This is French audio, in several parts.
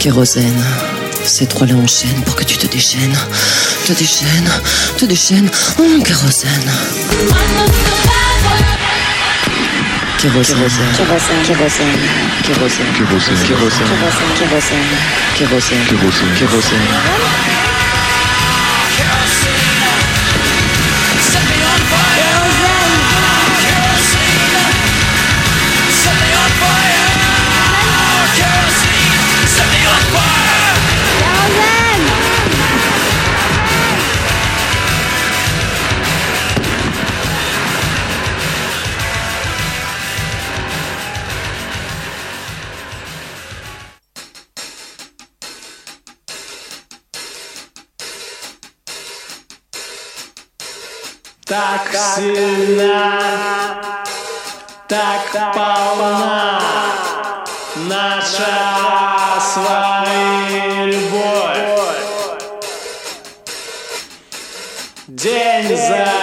Kérosène. Ces trois-là enchaînent pour que tu te déchaînes. Te déchaînes, te déchaînes, oh, kérosène. Kérosène. Kérosène. Kérosène. Kérosène. Kérosène. Kérosène. Kérosène. Kérosène. Kérosène. Kérosène. так полна наша с вами любовь. День за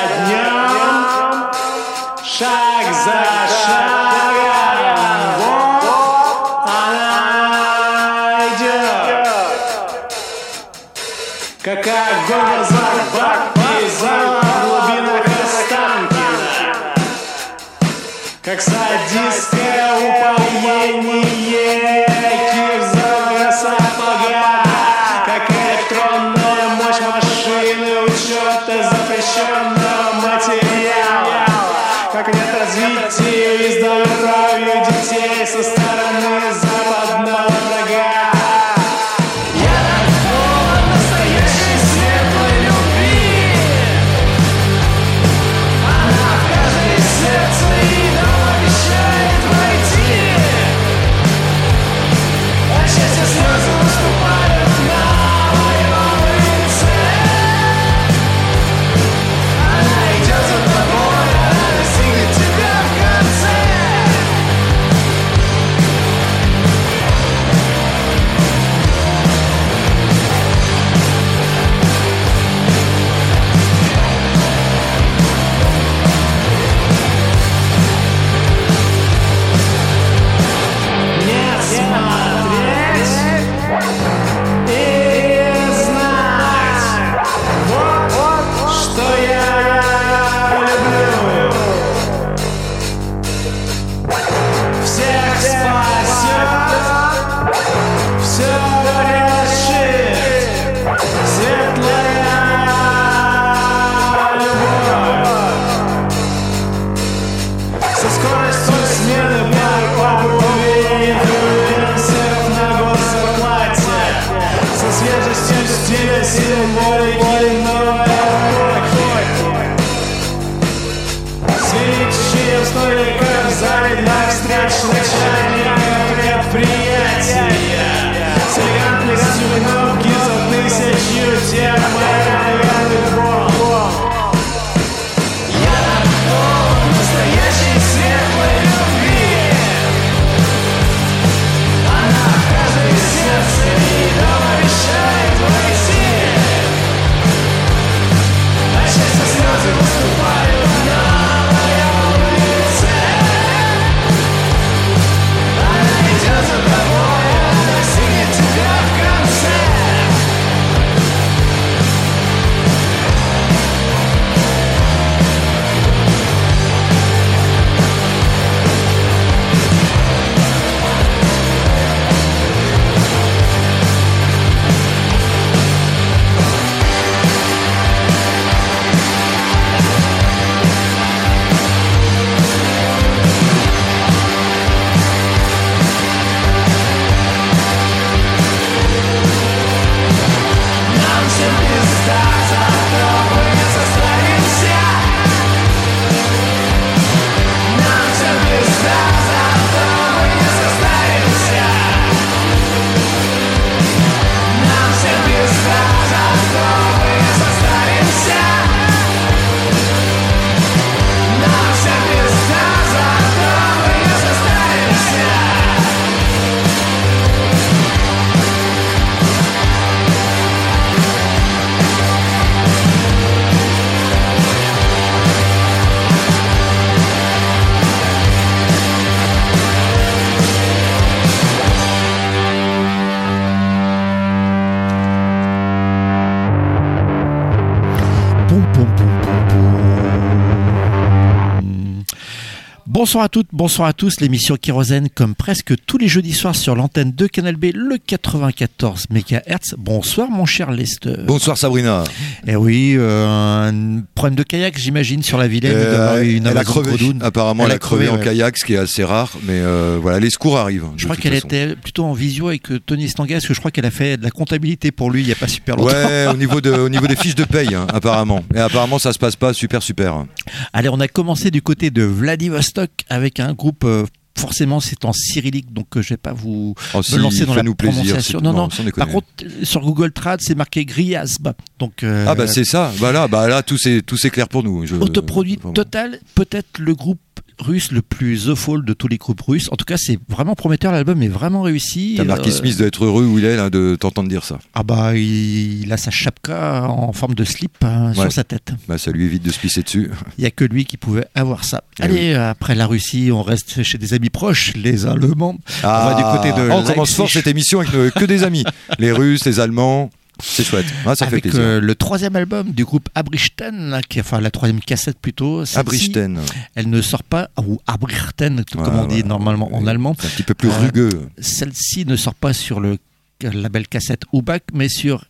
Bonsoir à toutes, bonsoir à tous. L'émission Kérosène, comme presque tous les jeudis soirs sur l'antenne de Canal B, le 94 MHz. Bonsoir, mon cher Lester. Bonsoir Sabrina. Eh oui, euh, un problème de kayak, j'imagine, sur la Vilaine. Euh, une elle a crevé. Apparemment, elle, a crevé, en ouais. kayak, ce qui est assez rare. Mais euh, voilà, les secours arrivent. Je crois qu'elle était plutôt en visio avec euh, Tony Stangas, que je crois qu'elle a fait de la comptabilité pour lui il n'y a pas super longtemps. Ouais, au niveau, de, au niveau des fiches de paye, hein, apparemment. Et apparemment, ça se passe pas super super. Allez, on a commencé du côté de Vladivostok avec un groupe. euh, Forcément, c'est en cyrillique, donc euh, je vais pas vous Oh, me si, lancer dans la prononciation. c'est- Non, non. Par contre, sur Google Trad, c'est marqué Griazb. Donc, euh, Ah bah c'est ça, bah là, bah là tout c'est tout c'est clair pour nous. Je- autoproduit total, peut-être le groupe russe le plus the fall de tous les groupes russes. En tout cas, c'est vraiment prometteur. L'album est vraiment réussi. T'as Marquis Euh, Smith doit être heureux où il est là de t'entendre dire ça. Ah bah, il, il a sa chapka en forme de slip hein, Ouais. sur sa tête. Bah ça lui évite de se pisser dessus. Il y a que lui qui pouvait avoir ça. Eh Allez, après la Russie, on reste chez des amis proches, les Allemands. Ah, va du côté de on commence fort cette émission avec euh, que des amis. les Russes, les Allemands, c'est chouette. Ah, ça fait avec plaisir. euh, le troisième album du groupe Abrichten, là, qui, enfin la troisième cassette plutôt. Abrichten. Elle ne sort pas, ou Abrichten, tout Ouais, comme on dit ouais, normalement en allemand. C'est un petit peu plus Euh, rugueux. Celle-ci ne sort pas sur le label cassette Ubak, mais sur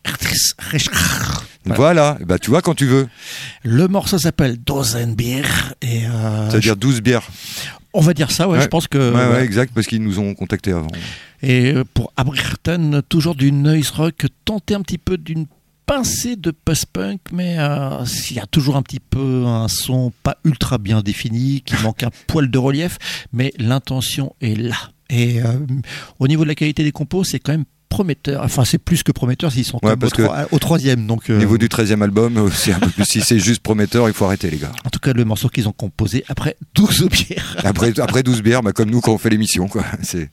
Voilà. Voilà, bah tu vois quand tu veux. Le morceau s'appelle Dosenbier et euh, C'est-à-dire 12 bières. on va dire ça, ouais, Ouais. je pense que ouais, ouais. exact, parce qu'ils nous ont contactés avant. Et euh, pour Abrichten, toujours du noise rock, tenter un petit peu d'une pincée de post-punk, mais euh, il y a toujours un petit peu un son pas ultra bien défini, qui manque un poil de relief, mais l'intention est là. Et euh, au niveau de la qualité des compos, c'est quand même prometteur. Enfin, c'est plus que prometteur s'ils sont Ouais, au, troi- au troisième. Donc, Au euh, niveau du 13e album, c'est un peu plus. Si c'est juste prometteur, il faut arrêter, les gars. en tout cas, le morceau qu'ils ont composé après 12 bières. Après, après 12 bières, bah, comme nous quand on fait l'émission, quoi. C'est.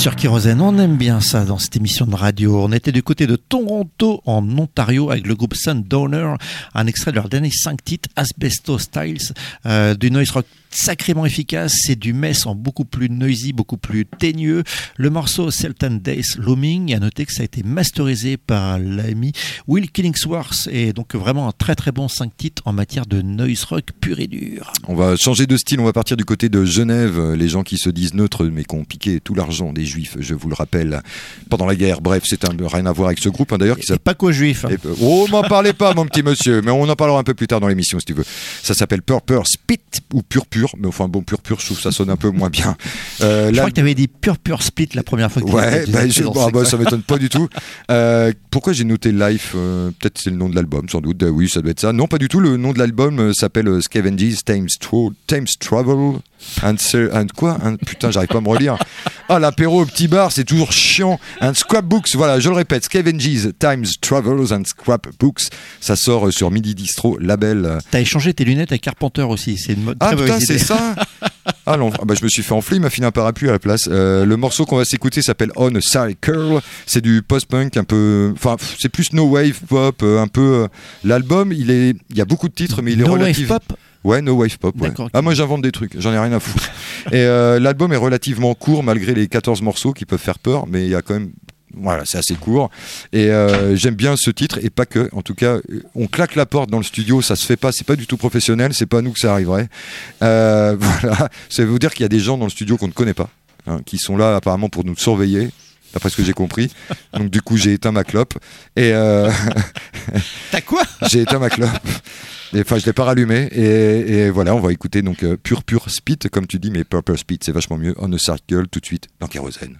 Sur On aime bien ça dans cette émission de radio. On était du côté de Toronto, en Ontario, avec le groupe Sundowner. Un extrait de leur dernier 5 titres, Asbesto Styles, euh, du noise rock sacrément efficace. C'est du mess en beaucoup plus noisy, beaucoup plus teigneux. Le morceau Sultan Days Looming, à noter que ça a été masterisé par l'ami Will Killingsworth et donc vraiment un très très bon 5 titres en matière de noise rock pur et dur. On va changer de style, on va partir du côté de Genève, les gens qui se disent neutres mais qui ont piqué tout l'argent des juifs, je vous le rappelle, pendant la guerre. Bref, c'est un, rien à voir avec ce groupe hein, d'ailleurs qui Et pas qu'aux juifs. hein. Et, euh, oh, m'en parlez pas, mon petit monsieur, mais on en parlera un peu plus tard dans l'émission si tu veux. Ça s'appelle Purpur Spit ou Purpur, mais enfin bon, Purpur, je trouve ça sonne un peu moins bien. Euh, Je là- crois que tu avais dit pur pur split la première fois que tu Ouais, tu bah, étais je- ah, bah, secteur. ça m'étonne pas du tout. Euh, pourquoi j'ai noté Life euh, Peut-être c'est le nom de l'album, sans doute. Oui, ça doit être ça. Non, pas du tout. Le nom de l'album s'appelle Scavenge's Times, Tro- Times Travel. And, Ser- and quoi Un- Putain, j'arrive pas à me relire. Ah, l'apéro au petit bar, c'est toujours chiant. And Scrapbooks, voilà, je le répète. Scavenge's Times Travels and Scrapbooks. Ça sort euh, sur Midi Distro, label. euh, T'as échangé tes lunettes avec Carpenter aussi. C'est une mo- ah putain, c'est ça Ah non, ah bah, je me suis fait enfler, il m'a filé un parapluie à la place. Euh, le morceau qu'on va s'écouter s'appelle On a Circle. C'est du post-punk un peu. Enfin, c'est plus no wave pop, un peu. euh, L'album, il est, il y a beaucoup de titres, mais il est No Wave. Pop Ouais, no wave pop. ouais. Ah moi j'invente des trucs, j'en ai rien à foutre. Et euh, l'album est relativement court malgré les 14 morceaux qui peuvent faire peur, mais il y a quand même voilà, c'est assez court. Et euh, j'aime bien ce titre, et pas que. En tout cas, on claque la porte dans le studio, ça se fait pas, c'est pas du tout professionnel, c'est pas à nous que ça arriverait. Euh, voilà, ça veut vous dire qu'il y a des gens dans le studio qu'on ne connaît pas, hein, qui sont là apparemment pour nous surveiller. D'après ce que j'ai compris. Donc, du coup, j'ai éteint ma clope. Et euh, T'as quoi? J'ai éteint ma clope. Enfin, je l'ai pas rallumé. Et, et voilà, on va écouter donc euh, Pure Pure Spit, comme tu dis, mais Purple Spit, c'est vachement mieux. On a Circle tout de suite dans Kérosène.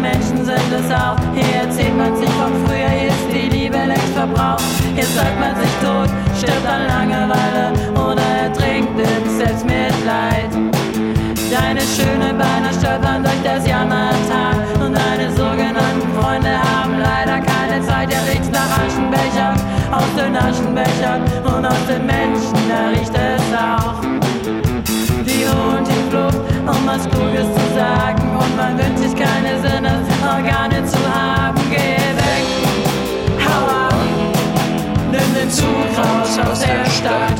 Menschen sind es auch. Hier erzählt man sich von früher, hier ist die Liebe längst verbraucht. Hier sagt man sich tot, stirbt an Langeweile oder ertrinkt im Selbstmitleid. Deine schöne Beine stolpern durch das Jammertal und deine sogenannten Freunde haben leider keine Zeit. Er riecht nach Aschenbecher, aus den Aschenbechern und aus den Menschen, was Kluges zu sagen und man wünscht sich keine Sinnesorgane zu haben. Geh weg, hau ab, nimm den Zug raus aus der Stadt.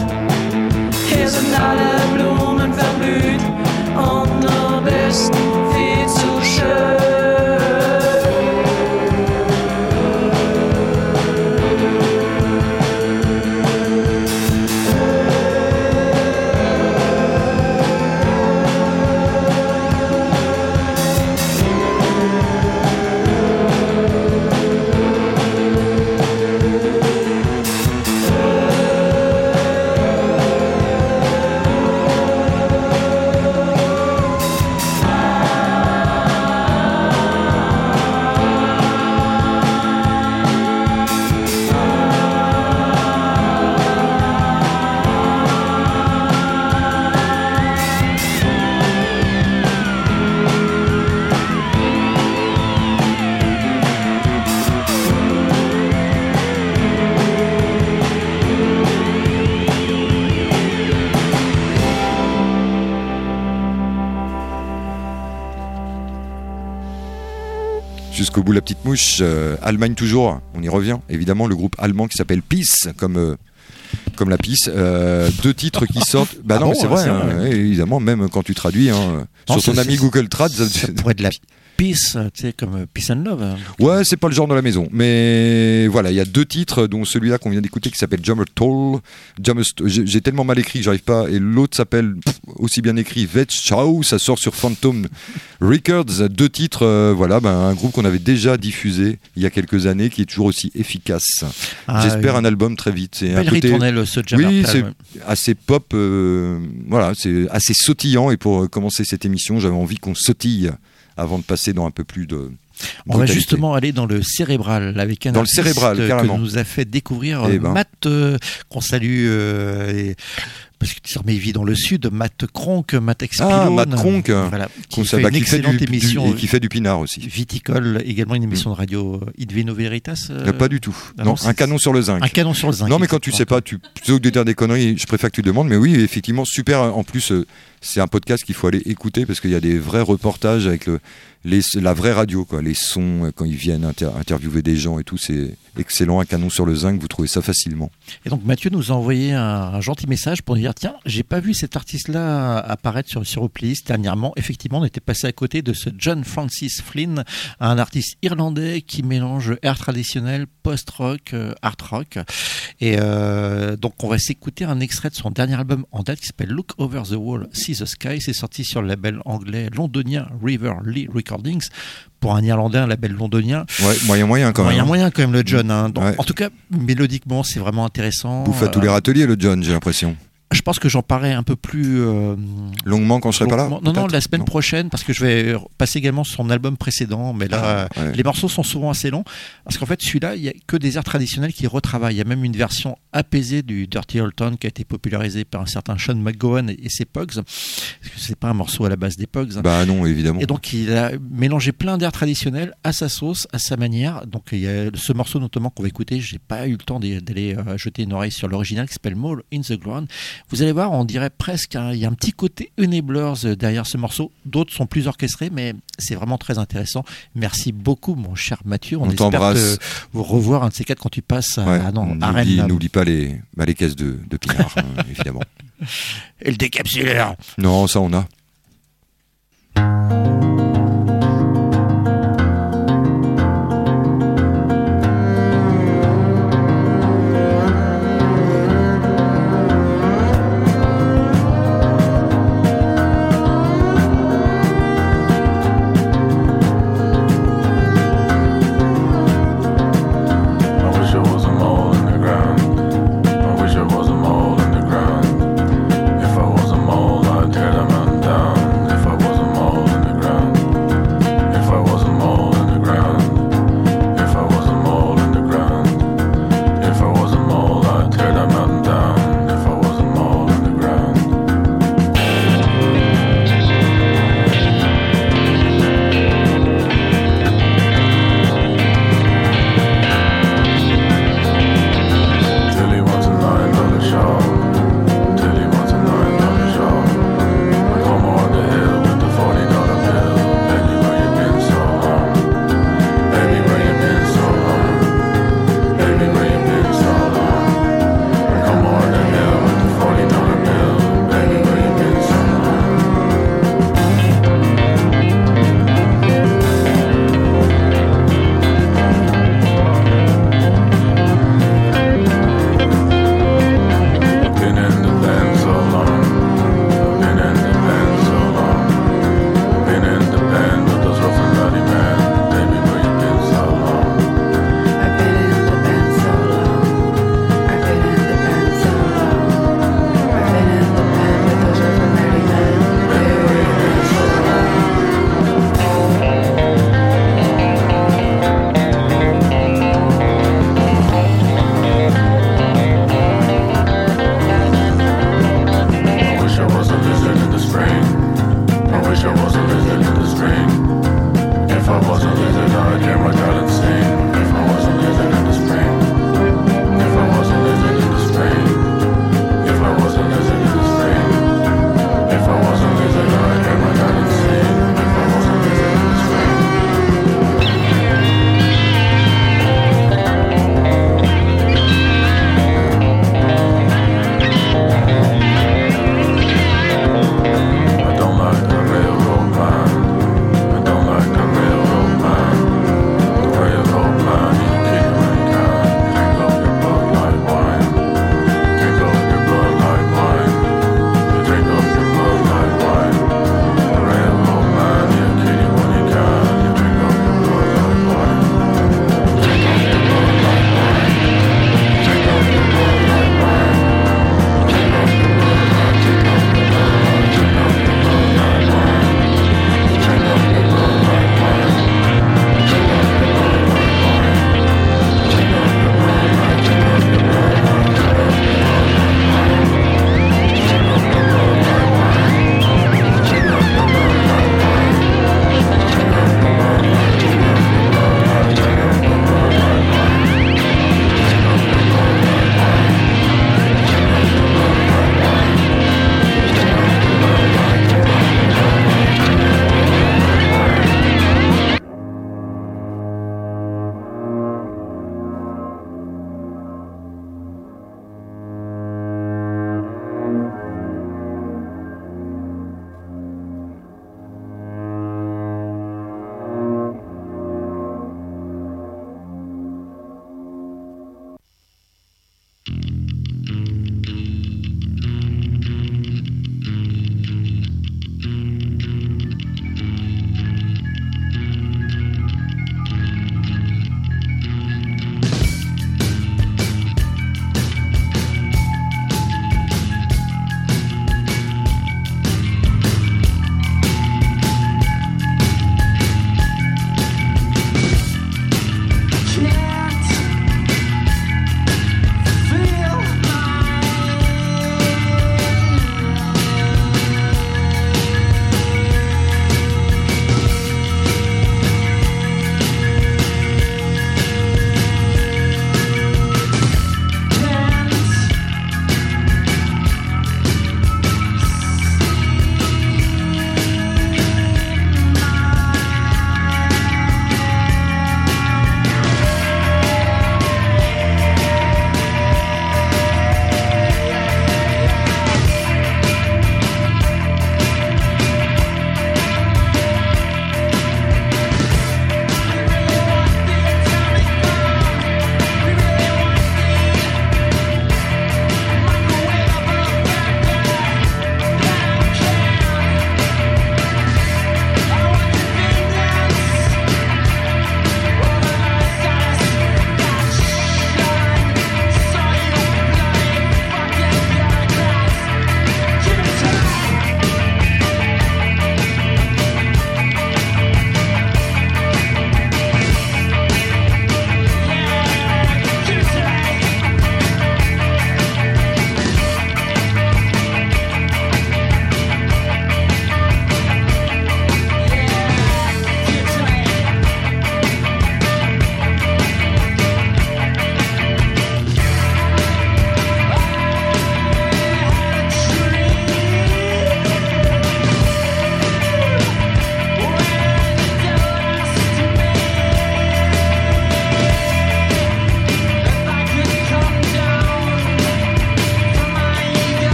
Hier sind alle Blumen verblüht und du bist viel Jusqu'au bout la petite mouche. Euh, Allemagne toujours, on y revient. Évidemment, le groupe allemand qui s'appelle Peace, comme, euh, comme la pisse. Euh, deux titres qui sortent. Bah Ah non, bon, c'est vrai, hein, vrai. ouais, évidemment, même quand tu traduis hein, Non, sur ton ami Google Trad. ça- Ça pourrait être de la peace, tu sais, comme euh, Peace and Love. hein. Ouais, c'est pas le genre de la maison. Mais voilà, il y a deux titres, dont celui-là qu'on vient d'écouter qui s'appelle. Jammer St- J'ai tellement mal écrit que j'arrive pas. Et l'autre s'appelle aussi bien écrit Vetschau. Ça sort sur Phantom Records. Deux titres, euh, voilà, ben, un groupe qu'on avait déjà diffusé il y a quelques années qui est toujours aussi efficace. Ah, J'espère un album très vite. C'est un côté ritournelle, ce Jammer Oui, c'est assez pop. euh, voilà, c'est assez sautillant. Et pour euh, commencer cette émission, j'avais envie qu'on sautille avant de passer dans un peu plus de. On va justement aller dans le cérébral avec un Dans le cérébral, que carrément. nous a fait découvrir Eh ben. Matt, euh, qu'on salue, euh, et- parce que désormais il vit dans le sud, Matt Kronk, Matt Expilone, Ah, Matt Kronk, voilà, Qu'on qui fait bah, une qui excellente du- du- émission et qui fait du pinard aussi. viticole, également une émission de radio euh, Idveno Veritas. euh, pas du tout. ah non, un canon sur le zinc. Un canon sur le zinc. non, mais quand tu sais pas, tu, plutôt que de dire des conneries, je préfère que tu demandes. Mais oui, effectivement, super. En plus, c'est un podcast qu'il faut aller écouter parce qu'il y a des vrais reportages avec le, la vraie radio, quoi. Les sons, euh, quand ils viennent inter- interviewer des gens et tout, c'est excellent. Un canon sur le zinc, vous trouvez ça facilement. Et donc Mathieu nous a envoyé un, gentil message pour nous dire tiens, j'ai pas vu cet artiste-là apparaître sur Playlist dernièrement. Effectivement, on était passé à côté de ce John Francis Flynn, un artiste irlandais qui mélange air traditionnel, post-rock, euh, art rock. Et euh, donc on va s'écouter un extrait de son dernier album en date qui s'appelle Look Over the Wall, See the Sky. C'est sorti sur le label anglais londonien River Lee Recordings. Pour un Irlandais, un label londonien. Ouais, moyen, moyen quand Moyen, même. hein. moyen quand même le John. hein. Donc, Ouais. En tout cas, mélodiquement, c'est vraiment intéressant. Bouffe à tous Euh, les râteliers, le John, j'ai l'impression. Je pense que j'en parlerai un peu plus euh, Longuement quand je serai pas là. Non, non, la semaine Non. prochaine, parce que je vais passer également son album précédent. Mais là, Ah, ouais. les morceaux sont souvent assez longs. Parce qu'en fait, celui-là, il y a que des airs traditionnels qui retravaillent. Il y a même une version apaisée du Dirty Old Town qui a été popularisée par un certain Sean McGowan et, ses Pogs. Parce que c'est pas un morceau à la base des Pogs. Bah non, évidemment. Et donc il a mélangé plein d'airs traditionnels à sa sauce, à sa manière. Donc il y a ce morceau notamment qu'on va écouter. J'ai pas eu le temps d'aller euh, jeter une oreille sur l'original qui s'appelle Mall in the Ground. Vous allez voir, on dirait presque il y a un petit côté Enablers euh, derrière ce morceau. D'autres sont plus orchestrés, mais c'est vraiment très intéressant. Merci beaucoup, mon cher Mathieu. On, On espère t'embrasse. te vous revoir un de ces quatre quand tu passes à, Ouais, non, à n'oublie, Rennes. n'oublie pas les, bah, les caisses de, de pinard, hein, évidemment. Et le décapsuleur. Non, ça on a.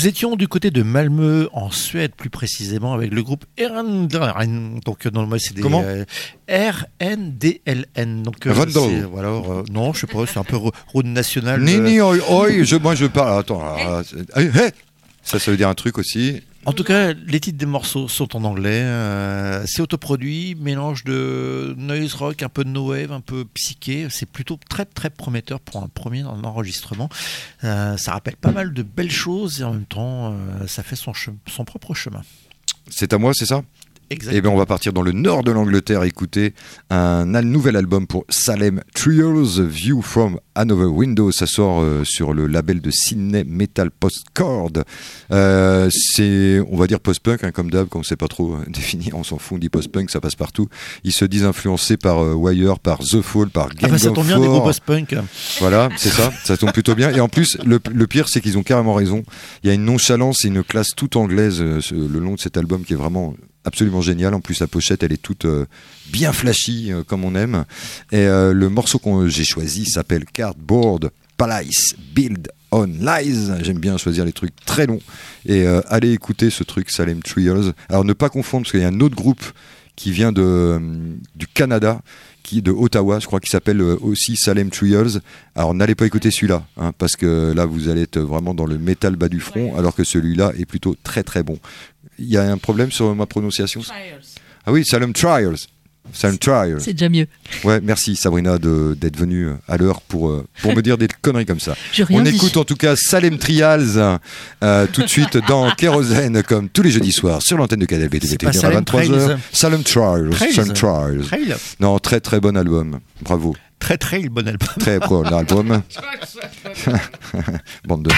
Nous étions du côté de Malmö, en Suède plus précisément, avec le groupe RNDLN. Donc, euh, non, c'est des. Comment euh, RNDLN. Donc, euh, Voilà, euh, non, je sais pas, c'est un peu ro- road national. Nini, oi, oi, je, moi je parle. Attends, c'est- ah, hey ça, ça veut dire un truc aussi. En tout cas, les titres des morceaux sont en anglais. euh, c'est autoproduit, mélange de noise rock, un peu de no wave, un peu psyché. C'est plutôt très très prometteur pour un premier en enregistrement. Euh, ça rappelle pas mal de belles choses et en même temps, euh, ça fait son, son propre chemin. C'est à moi, c'est ça? Exactement. Eh bien, on va partir dans le nord de l'Angleterre écouter un nouvel album pour Salem Trials, View from Another Window. Ça sort euh, sur le label de Sydney Metal Postcord. Euh, c'est, on va dire post-punk, hein, comme d'hab, quand on sait pas trop euh, définir, on s'en fout, on dit post-punk, ça passe partout. Ils se disent influencés par euh, Wire, par The Fall, par Ah Gang bah, ça of tombe bien des groupes post-punk. Voilà, c'est ça, ça tombe plutôt bien. Et en plus, le, le pire, c'est qu'ils ont carrément raison. Il y a une nonchalance et une classe toute anglaise le long de cet album qui est vraiment absolument génial. En plus, la pochette, elle est toute euh, bien flashy, euh, comme on aime. Et euh, le morceau que j'ai choisi s'appelle Cardboard Palace Build on Lies. J'aime bien choisir les trucs très longs. Et allez écouter ce truc Salem Trials. Alors, ne pas confondre, parce qu'il y a un autre groupe qui vient du Canada, qui de Ottawa, je crois, qui s'appelle euh, aussi Salem Trials. Alors n'allez pas écouter celui-là, hein, parce que là vous allez être vraiment dans le métal bas du front, alors que celui-là est plutôt très très bon. Il y a un problème sur ma prononciation? Ah oui, Salem Trials. Salem Trials. C'est déjà mieux. Ouais, merci Sabrina de- d'être venue à l'heure pour, euh, pour me dire des conneries comme ça. On dit. écoute en tout cas Salem Trials euh, tout de suite dans Kérosène, comme tous les jeudis soirs sur l'antenne de KDB C'est à pas Salem 23h. Trails. Salem Trials. Salem Trials. Trail. Non, très très bon album. Bravo. Très trail, bon album. Très bon album. Bande de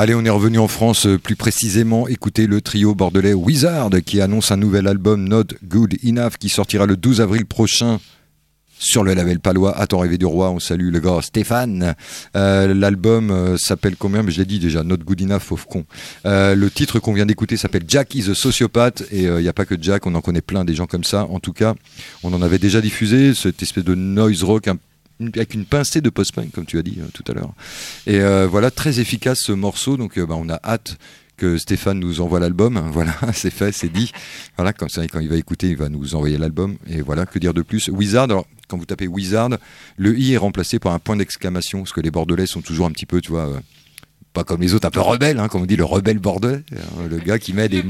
Allez, on est revenu en France, euh, plus précisément, écoutez le trio bordelais Wizard qui annonce un nouvel album Not Good Enough qui sortira le 12 avril prochain sur le label palois À rêver du roi. On salue le gars Stéphane. Euh, L'album euh, s'appelle combien? Mais je l'ai dit déjà, Not Good Enough, fauve con. Le titre qu'on vient d'écouter s'appelle Jack is a sociopathe et il n'y a pas que Jack, on en connaît plein des gens comme ça. En tout cas, on en avait déjà diffusé cette espèce de noise rock avec une pincée de post-punk, comme tu as dit euh, tout à l'heure. Et euh, voilà, très efficace ce morceau. Donc, euh, bah, on a hâte que Stéphane nous envoie l'album. Voilà, c'est fait, c'est dit. Voilà, quand il va écouter, il va nous envoyer l'album. Et voilà, que dire de plus? Wizard, alors, quand vous tapez Wizard, le i est remplacé par un point d'exclamation, parce que les Bordelais sont toujours un petit peu, tu vois. Euh, pas comme les autres, un peu rebelles, hein, comme on dit, le rebelle bordelais, hein, le gars qui met des,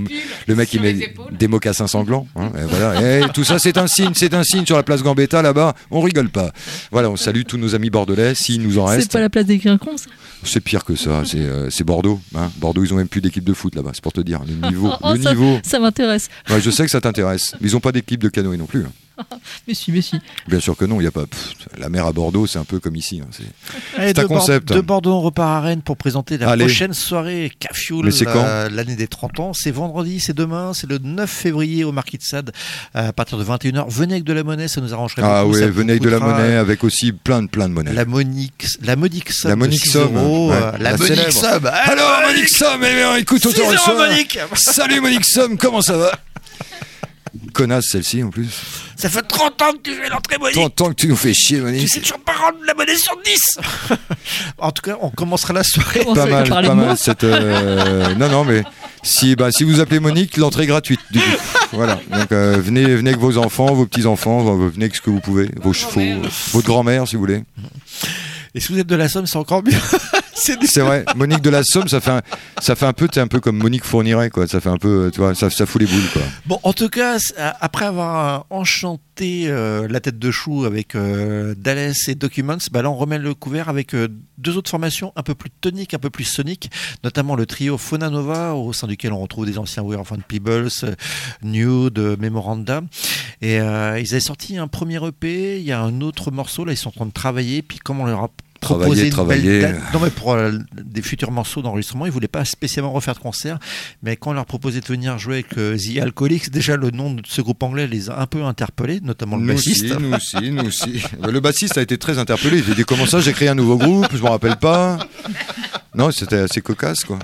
le mec qui met des mocassins sanglants, hein, et voilà. Et tout ça, c'est un signe, c'est un signe sur la place Gambetta là-bas. On rigole pas. Voilà, on salue tous nos amis bordelais, s'il nous en C'est reste. pas la place des Grincons, ça C'est pire que ça. C'est euh, c'est Bordeaux. Hein. Bordeaux, ils ont même plus d'équipe de foot là-bas. C'est pour te dire le niveau. Oh, le ça, niveau. ça m'intéresse. Ouais, je sais que ça t'intéresse. Mais ils ont pas d'équipe de canoë non plus. Mais si, mais si. Bien sûr que non, il y a pas. pff, la mer à Bordeaux, c'est un peu comme ici. hein, c'est- Allez, C'est un concept. de Bordeaux, on repart à Rennes pour présenter la Allez. prochaine soirée Cafioul, euh, l'année des 30 ans. C'est vendredi, c'est demain, c'est le 9 février au Marquis de Sade à partir de 21h. Venez avec de la monnaie, ça nous arrangerait Ah beaucoup. ouais, venez avec de la monnaie avec aussi plein de plein de monnaie. La monique, la modique somme La monique 6 somme, euros, ouais, euh, la, la monique somme. Ah, Alors Monique Somme, eh écoute, 6 autant euros, reçoit. Monique Salut Monique Somme, comment ça va? Connasse celle-ci en plus. Ça fait 30 ans que tu fais l'entrée monique. Tant, tant que tu nous fais chier Tu Monique. sais toujours pas rendre la monnaie sur 10 En tout cas, on commencera la soirée. Pas mal, pas mal cette. euh, Non non mais si bah si vous appelez Monique, l'entrée est gratuite du coup. Voilà. Donc euh, venez venez avec vos enfants, vos petits enfants, venez avec ce que vous pouvez, vos chevaux, votre grand-mère si vous voulez. Et si vous êtes de la Somme, c'est encore mieux. c'est vrai, Monique de la Somme, ça fait un, ça fait un peu, t'es un peu comme Monique Fourniret, quoi. Ça fait un peu, tu vois, ça, ça fout les boules, quoi. Bon, en tout cas, euh, après avoir euh, enchanté euh, la tête de chou avec euh, Dallas et Documents, bah là on remet le couvert avec euh, deux autres formations un peu plus toniques, un peu plus soniques, notamment le trio Fauna Nova, au sein duquel on retrouve des anciens We Are Fun Peebles, euh, Nude, euh, Memoranda. Et euh, ils avaient sorti un premier EP, il y a un autre morceau, là ils sont en train de travailler, puis comme on leur a proposé Travailler, une belle travailler. date, non mais pour euh, des futurs morceaux d'enregistrement, ils voulaient pas spécialement refaire de concert, mais quand on leur proposait de venir jouer avec euh, The Alcoholics, déjà le nom de ce groupe anglais les a un peu interpellés, notamment le Nous bassiste. aussi, nous aussi, nous aussi. Le bassiste a été très interpellé. Il a dit comment ça, j'ai créé un nouveau groupe, je me rappelle pas. Non, c'était assez cocasse, quoi.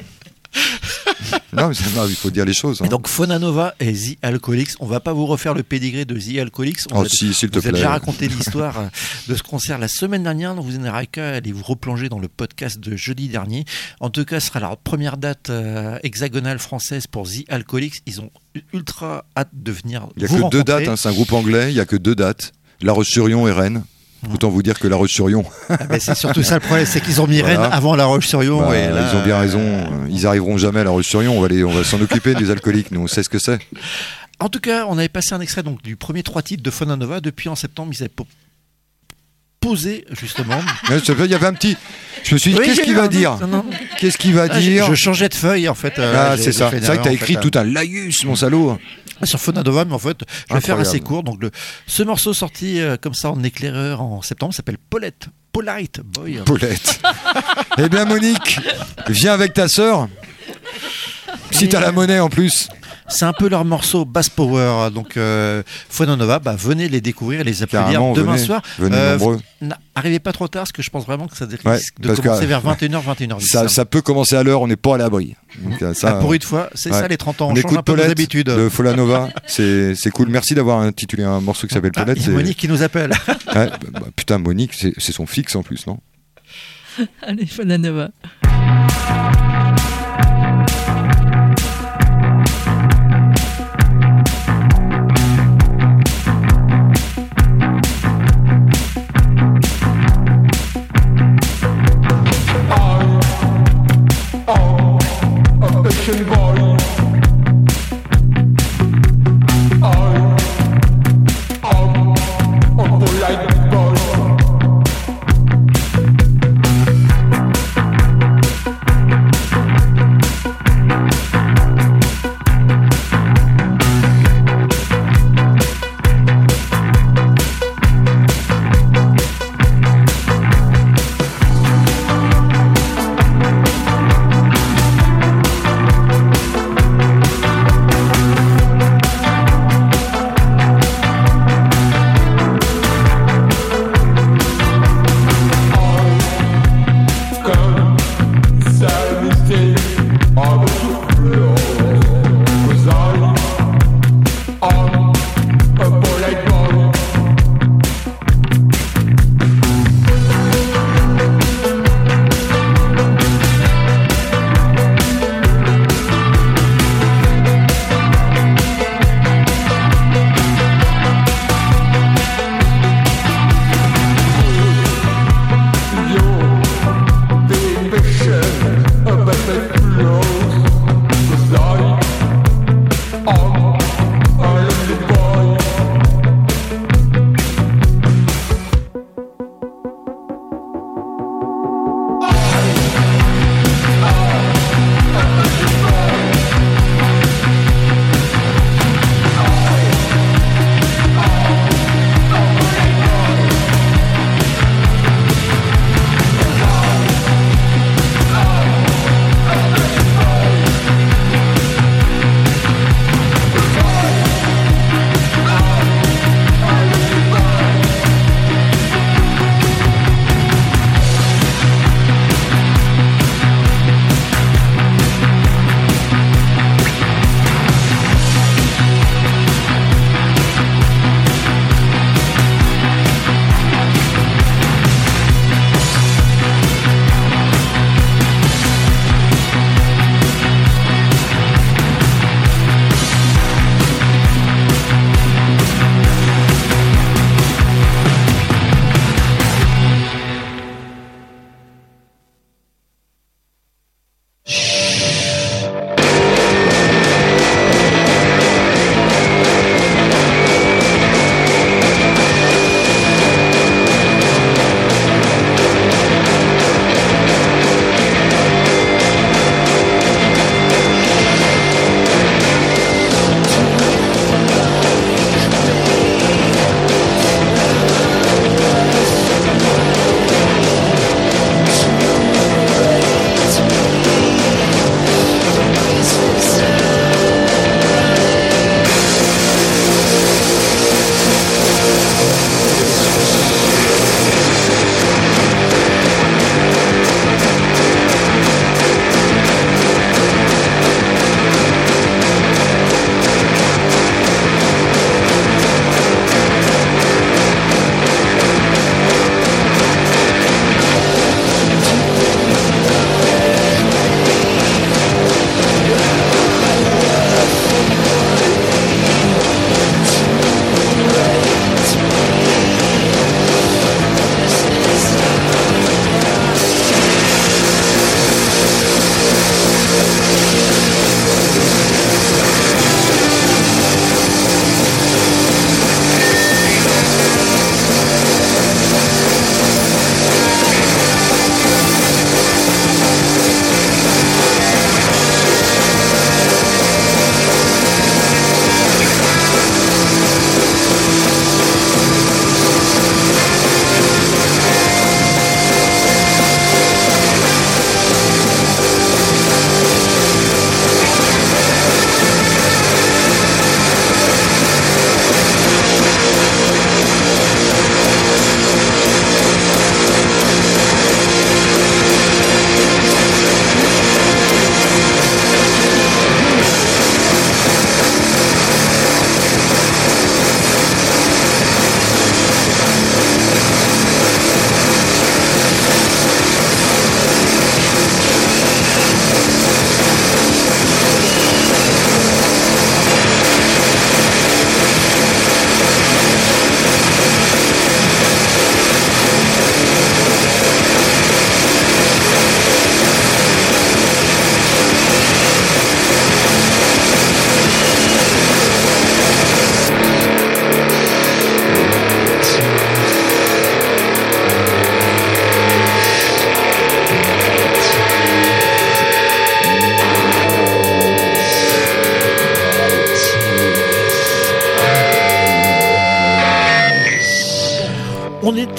Non, mais il faut dire les choses. hein. Et donc Fauna Nova et The Alcoholics, on va pas vous refaire le pédigré de The Alcoholics. On Oh si, te vous avez plaît. déjà raconté l'histoire euh, de ce concert la semaine dernière, donc vous n'aurez qu'à aller vous replonger dans le podcast de jeudi dernier. En tout cas, ce sera la première date euh, hexagonale française pour The Alcoholics. Ils ont ultra hâte de venir Il y a vous que deux dates, hein, c'est un groupe anglais, il y a que deux dates. La Roche-sur-Yon et Rennes. Autant vous dire que La Roche-sur-Yon, Ah ben, c'est surtout ça le problème, c'est qu'ils ont mis Voilà. Rennes avant La Roche-sur-Yon. bah, ils ont bien raison. euh, Ils arriveront jamais à La Roche-sur-Yon. On va, les- on va s'en occuper des alcooliques. Nous, on sait ce que c'est. En tout cas, on avait passé un extrait donc, du premier trois titres de Fauna Nova. Depuis en septembre, ils avaient po- posé justement. Il y avait un petit. Je me suis dit, Oui, qu'est-ce qu'il va dire. Qu'est-ce qu'il va Ah, dire je changeais de feuille en fait. euh, Ah, c'est ça. C'est vrai que t'as écrit fait, tout un laïus, mon salaud. Euh, sur Fauna Nova, mais en fait, je vais faire assez court. Donc, le, ce morceau sorti euh, comme ça en éclaireur en septembre s'appelle Paulette. Polite Boy. Paulette. eh bien, Monique, viens avec ta sœur. Si t'as la monnaie en plus. C'est un peu leur morceau Bass Power. Donc, euh, Nova, bah, venez les découvrir et les applaudir Carrément, demain venez. soir. Venez Euh, nombreux. Arrivez pas trop tard, parce que je pense vraiment que ça risque Ouais, de parce que- commencer vers 21h, 21h10. Ça, ça peut commencer à l'heure, on n'est pas à l'abri. Euh, Ah, pour une fois, c'est ouais. ça les 30 ans. On, on change un peu nos habitudes. de Folanova, c'est c'est cool. Merci d'avoir intitulé un morceau qui s'appelle Ah, Paulette. c'est- Monique qui nous appelle. Ouais, bah, bah, putain, Monique, c'est son fixe en plus, non? Allez, Fananova.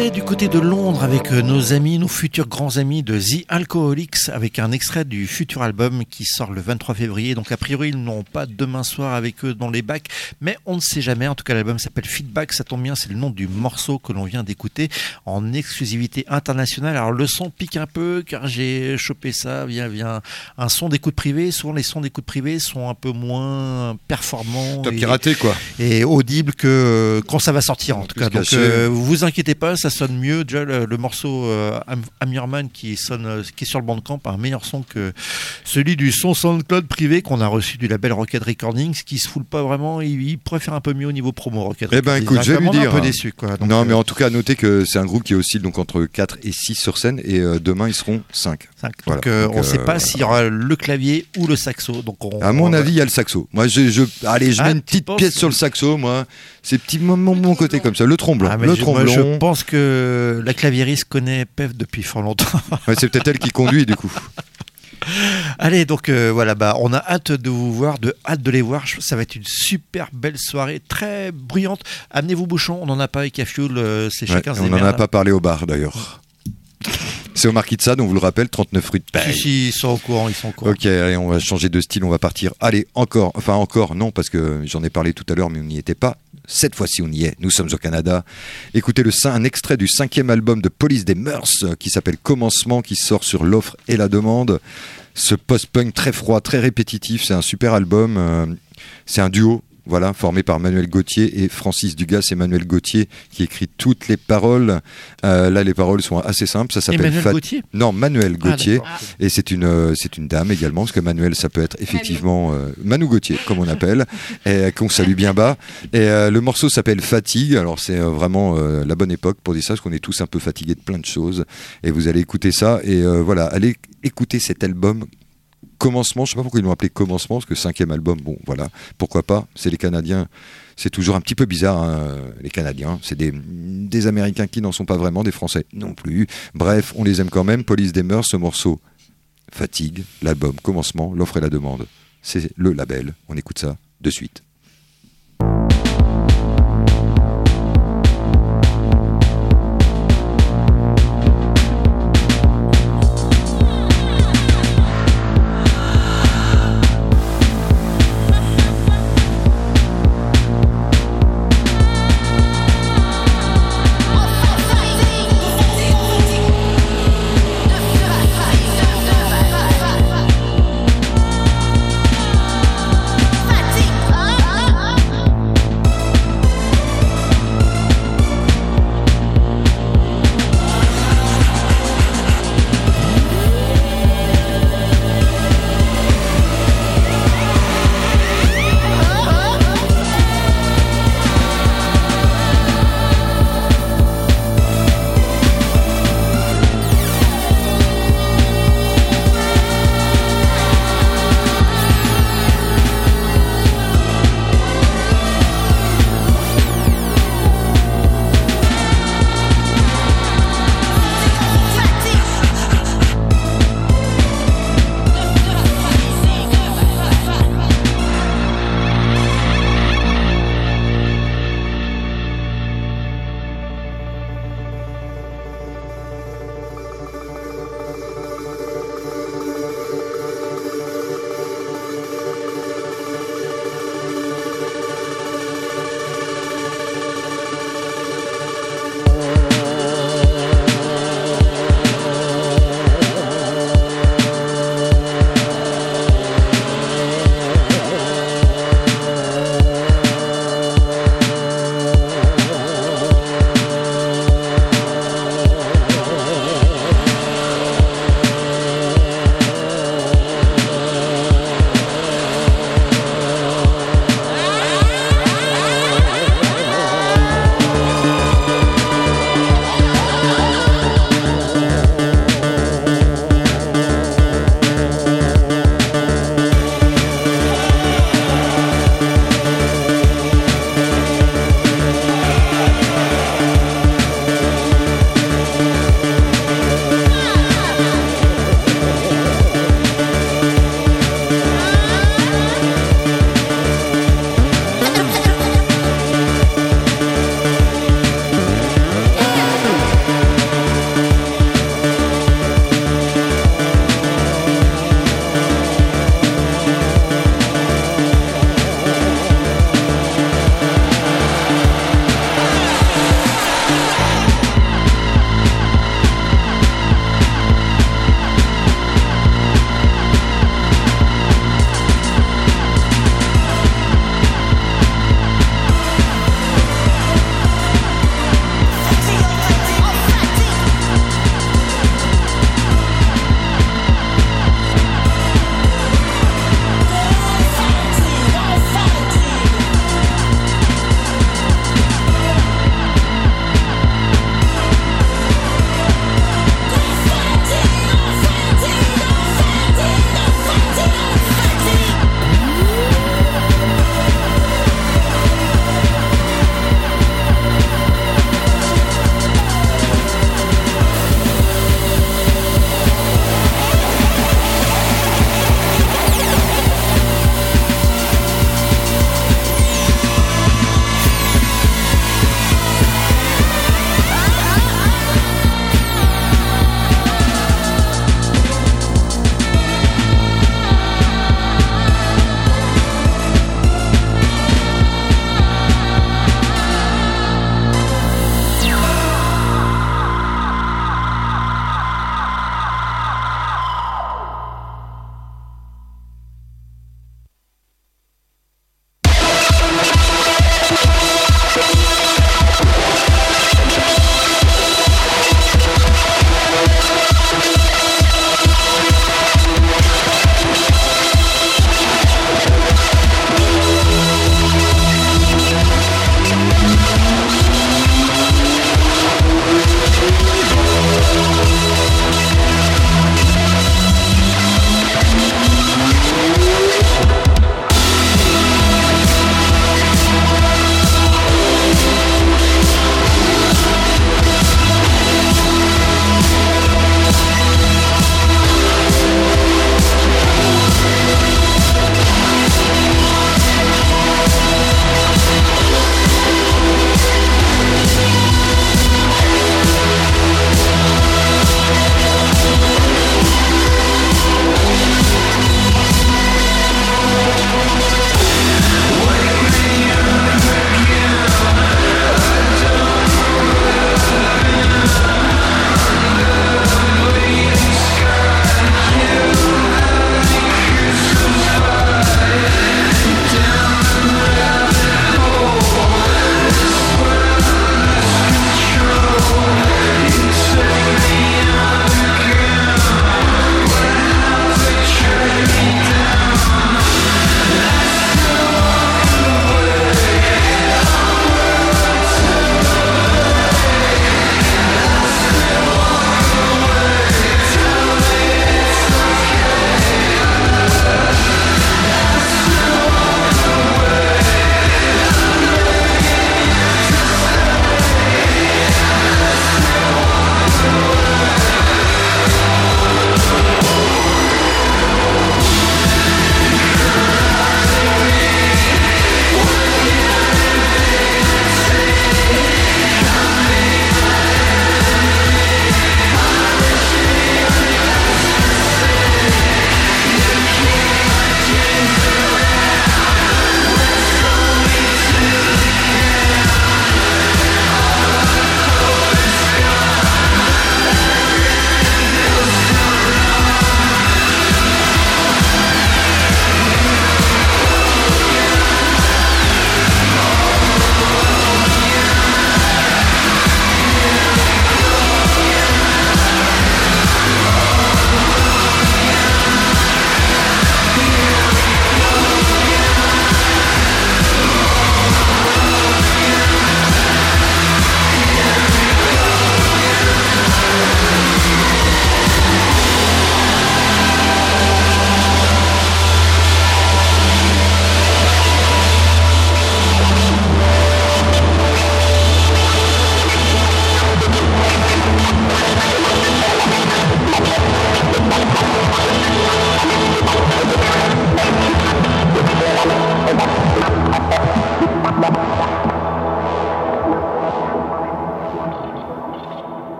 Était du côté de Londres avec euh, nos amis, nos futurs grands amis de The Alcoholics avec un extrait du futur album qui sort le 23 février. Donc a priori ils n'ont pas demain soir avec eux dans les bacs, mais on ne sait jamais. En tout cas l'album s'appelle Feedback, ça tombe bien, c'est le nom du morceau que l'on vient d'écouter en exclusivité internationale. Alors le son pique un peu car j'ai chopé ça via, via un son d'écoute privée. Souvent les sons d'écoute privée sont un peu moins performants. Et- piraté quoi. et audible que euh, quand ça va sortir en tout cas. Donc euh, vous inquiétez pas, ça sonne mieux. Déjà le, le morceau euh, Am- Amirman qui sonne, euh, qui est sur le bandcamp a un meilleur son que celui du son SoundCloud privé qu'on a reçu du label Rocket Recordings, qui se foule pas vraiment. Il, faire un peu mieux au niveau promo Rocket. Eh ben, écoute, je vais lui dire. un peu déçu quoi. Donc, non, euh, mais en tout cas, notez que c'est un groupe qui oscille donc entre 4 et 6 sur scène et euh, demain ils seront 5. cinq. voilà. Donc, euh, Donc, on ne sait euh, pas s'il y aura le clavier ou le saxo. Donc on, À mon on- avis, il y a le saxo. Moi, je, je allez, je Ah, mets une petite pièce sur le saxo, moi. C'est petit moment mon côté comme ça. Le tromblon, Ah, le je, moi, je pense que la claviériste connaît PEF depuis fort longtemps. Ouais, c'est peut-être elle qui conduit du coup. Allez, donc euh, voilà, bah, on a hâte de vous voir, de hâte de les voir. Ça va être une super belle soirée, très bruyante. Amenez-vos bouchons, on n'en a pas avec Afioul, euh, c'est Ouais, chacun on n'en a pas parlé au bar d'ailleurs. C'est au marquis de Sade, on vous le rappelle, 39 rue de Si, Paille. si, ils sont au courant, ils sont au courant. Ok, allez, on va changer de style, on va partir. Allez, encore, enfin encore, non, parce que j'en ai parlé tout à l'heure, mais on n'y était pas. Cette fois-ci, on y est. Nous sommes au Canada. Écoutez le, un extrait du cinquième album de Police des Mœurs, euh, qui s'appelle Commencement, qui sort sur l'offre et la demande. Ce post-punk très froid, très répétitif, c'est un super album. euh, c'est un duo. Voilà, formé par Manuel Gauthier et Francis Dugas. C'est Manuel Gauthier qui écrit toutes les paroles. Euh, là, les paroles sont assez simples. Ça s'appelle Emmanuel Fat- Gauthier Non, Manuel Ah, Gauthier. Et c'est une, euh, c'est une dame également, parce que Manuel, ça peut être effectivement euh, Manu Gauthier, comme on appelle, et qu'on salue bien bas. Et euh, le morceau s'appelle Fatigue. Alors c'est euh, vraiment euh, la bonne époque pour dire ça, parce qu'on est tous un peu fatigués de plein de choses. Et vous allez écouter ça. Et euh, voilà, allez écouter cet album. Commencement, je sais pas pourquoi ils l'ont appelé commencement, parce que cinquième album, bon voilà, pourquoi pas, c'est les Canadiens, c'est toujours un petit peu bizarre, hein, les Canadiens, c'est des, des Américains qui n'en sont pas vraiment, des Français non plus, bref, on les aime quand même, Police des Mœurs, ce morceau, Fatigue, l'album, commencement, l'offre et la demande, c'est le label, on écoute ça de suite.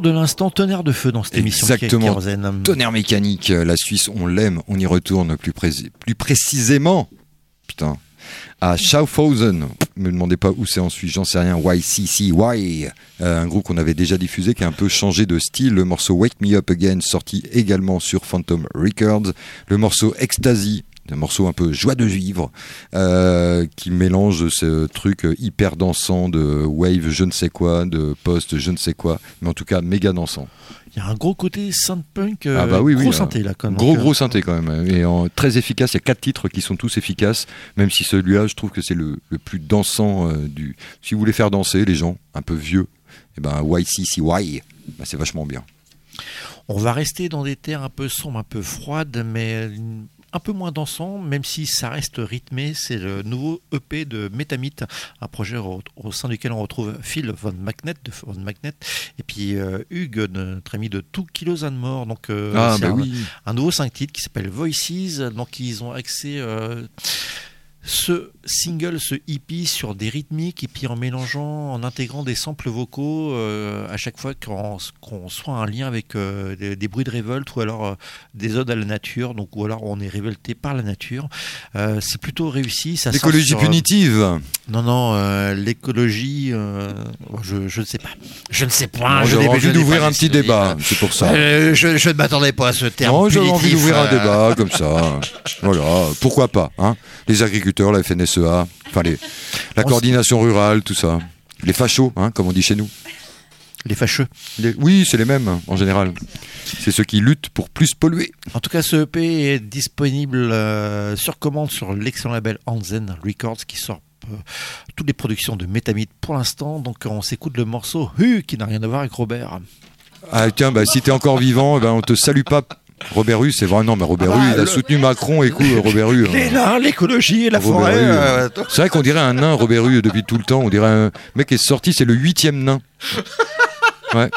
De l'instant tonnerre de feu dans cette émission. Exactement. Tonnerre mécanique, euh, la Suisse, on l'aime, on y retourne plus, pré- plus précisément. Putain. À Schaffhausen, me demandez pas où c'est en Suisse, j'en sais rien. YCCY, euh, un groupe qu'on avait déjà diffusé qui a un peu changé de style. Le morceau Wake Me Up Again, sorti également sur Phantom Records. Le morceau Ecstasy, un morceau un peu joie de vivre, euh, qui mélange ce truc hyper dansant de wave je ne sais quoi, de post je ne sais quoi, mais en tout cas méga dansant. Il y a un gros côté synth-punk, euh, Ah bah oui, oui, gros là. synthé là quand même. Gros euh, gros synthé quand même et en- très efficace. Il y a quatre titres qui sont tous efficaces, même si celui-là, je trouve que c'est le, le plus dansant euh, du. Si vous voulez faire danser les gens un peu vieux, et ben YCCY, bah, c'est vachement bien. On va rester dans des terres un peu sombres, un peu froides, mais un peu moins dansant, même si ça reste rythmé. C'est le nouveau EP de Metamite, un projet au, au sein duquel on retrouve Phil Von Magnet, de Von Magnet, et puis euh, Hugues, notre ami de Two Kilos and More. Donc, euh, ah c'est bah un, oui. un nouveau 5 titres qui s'appelle Voices. Donc ils ont accès euh, ce single, ce hippie sur des rythmiques et puis en mélangeant, en intégrant des samples vocaux euh, à chaque fois qu'on soit un lien avec euh, des, des bruits de révolte ou alors euh, des odes à la nature, donc ou alors on est révolté par la nature. C'est plutôt réussi. L'écologie punitive. Non, non, l'écologie, je, je ne sais pas. Je ne sais point. Je envie d'ouvrir un petit débat, c'est pour ça. Je, je ne m'attendais pas à ce terme. Non, j'avais envie d'ouvrir un débat comme ça. Voilà, pourquoi pas hein Les agriculteurs, la FNSEA, enfin les, la On coordination rurale, tout ça. Les fachos, hein, comme on dit chez nous. Les fâcheux. Les- Oui, c'est les mêmes en général. C'est ceux qui luttent pour plus polluer. En tout cas, ce EP est disponible euh, sur commande sur l'excellent label Hansen Records qui sort euh, toutes les productions de Metamite pour l'instant. Donc on s'écoute le morceau Hu qui n'a rien à voir avec Robert. Ah tiens, bah, si t'es encore vivant, eh ben, on te salue pas. Robert Rue, c'est vrai, non, mais Robert Ah bah, Rue, il a le- soutenu Macron, écoute, Robert Rue. Les hein. nains, l'écologie et la Robert forêt. Euh, C'est vrai qu'on dirait un nain, Robert Rue, depuis tout le temps. On dirait un mec qui est sorti, c'est le huitième nain. Ouais.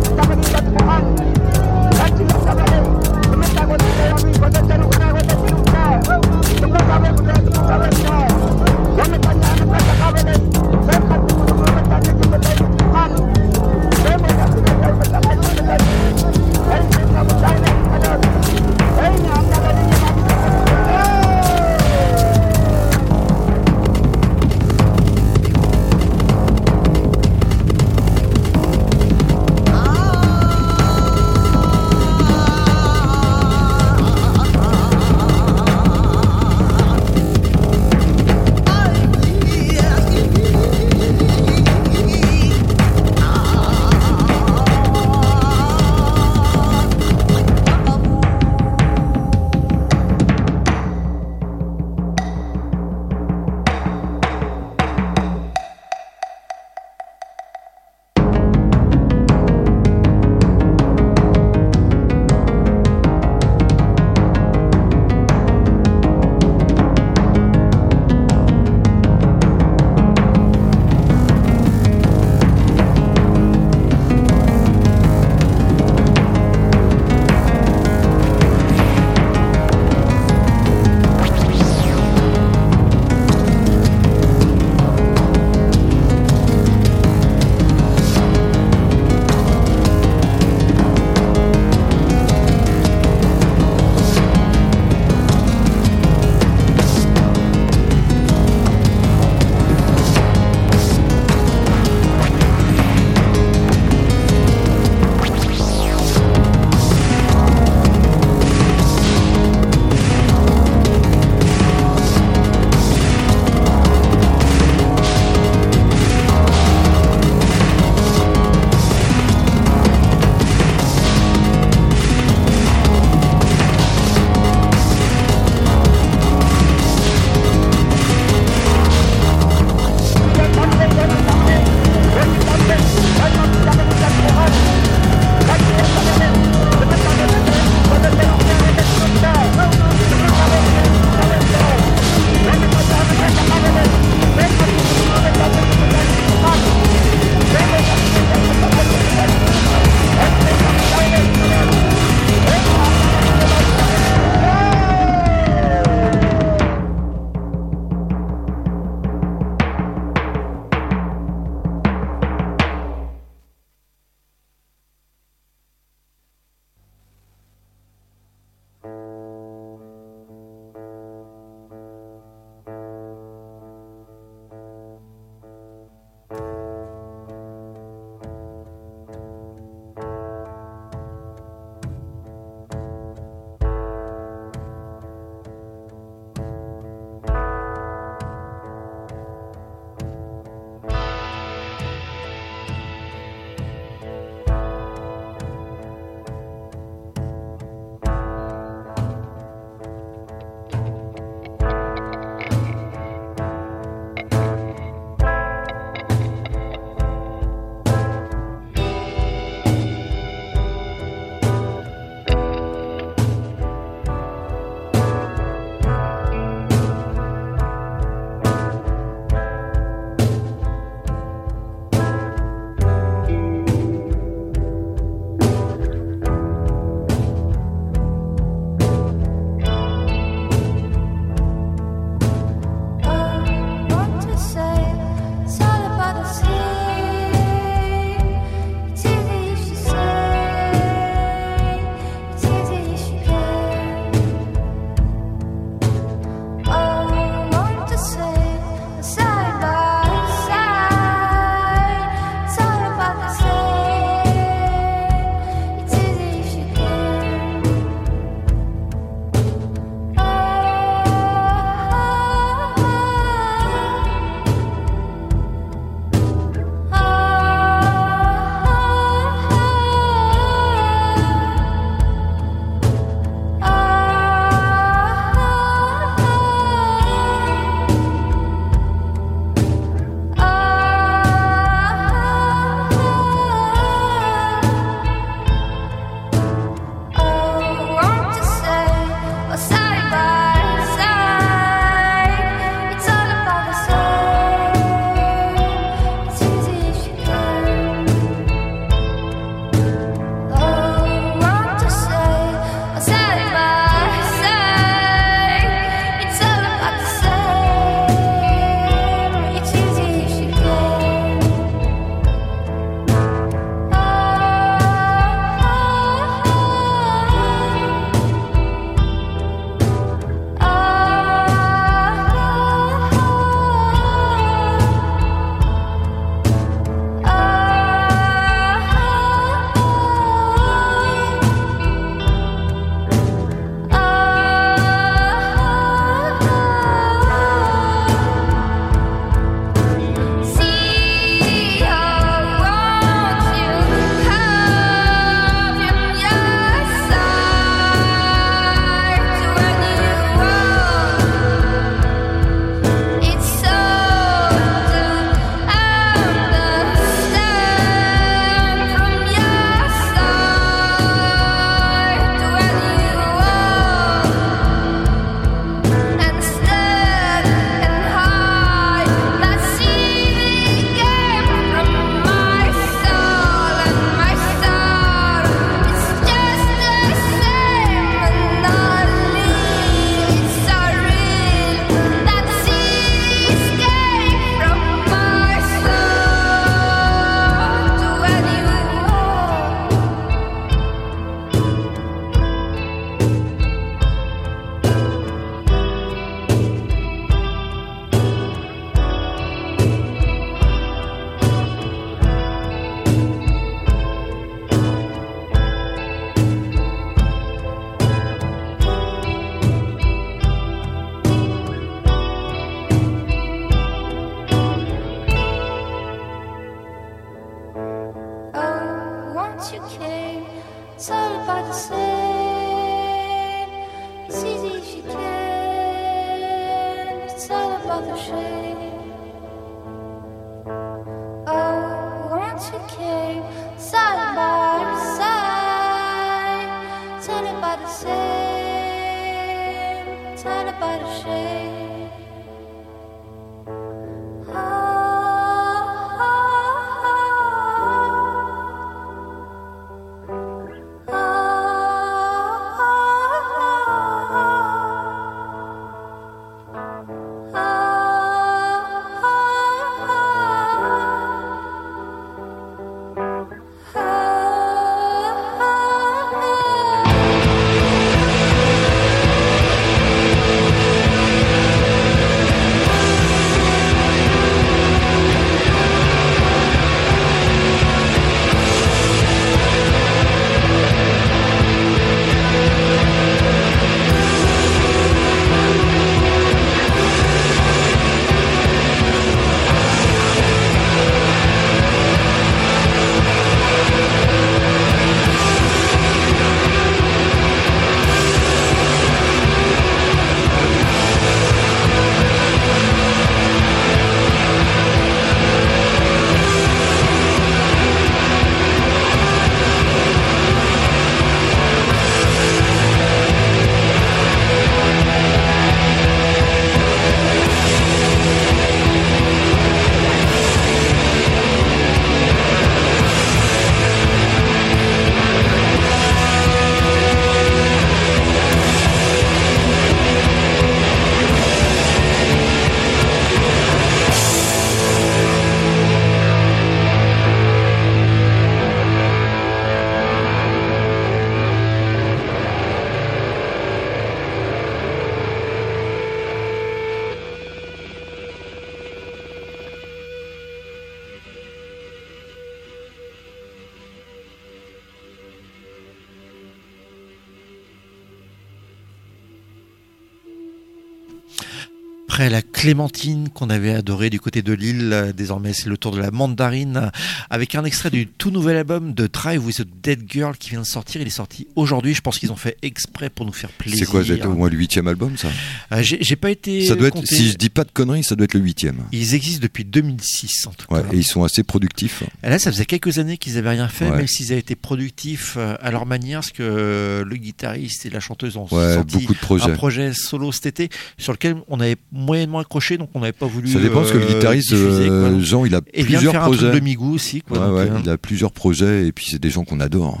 Après la clémentine qu'on avait adorée du côté de Lille, euh, désormais c'est le tour de la mandarine, avec un extrait du tout nouvel album de Drive with a Dead Girl qui vient de sortir. Il est sorti aujourd'hui. Je pense qu'ils ont fait exprès pour nous faire plaisir. C'est quoi, être au moins le huitième album, ça? Euh, J'ai pas été. Ça doit être, si je dis pas de conneries, ça doit être le huitième. Ils existent depuis 2006 en tout Ouais, cas. et ils sont assez productifs. Et là, ça faisait quelques années qu'ils avaient rien fait, Ouais. même s'ils avaient été productifs euh, à leur manière, parce que le guitariste et la chanteuse ont Ouais, sorti beaucoup de projets. un projet solo cet été sur lequel on avait moyennement accroché, donc on n'avait pas voulu. Ça dépend parce que le euh, guitariste, diffuser, quoi. euh, Jean, il a et vient de plusieurs faire un projets. truc de Migou aussi. Quoi, Ouais, donc, ouais, euh, il a plusieurs projets et puis c'est des gens qu'on adore.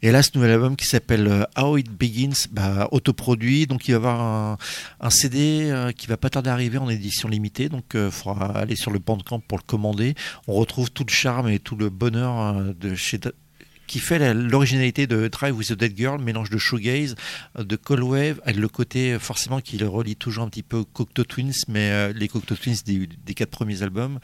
Et là, ce nouvel album qui s'appelle euh, How It Begins, bah, autoproduit, donc il va y avoir un, un CD euh, qui va pas tarder à arriver en édition limitée, donc il faudra aller sur le Bandcamp pour le commander. On retrouve tout le charme et tout le bonheur euh, de chez qui fait l'originalité de Drive with a Dead Girl, mélange de shoegaze, de cold wave, avec le côté euh, forcément qui le relie toujours un petit peu aux Cocteau Twins, mais euh, les Cocteau Twins des, quatre premiers albums.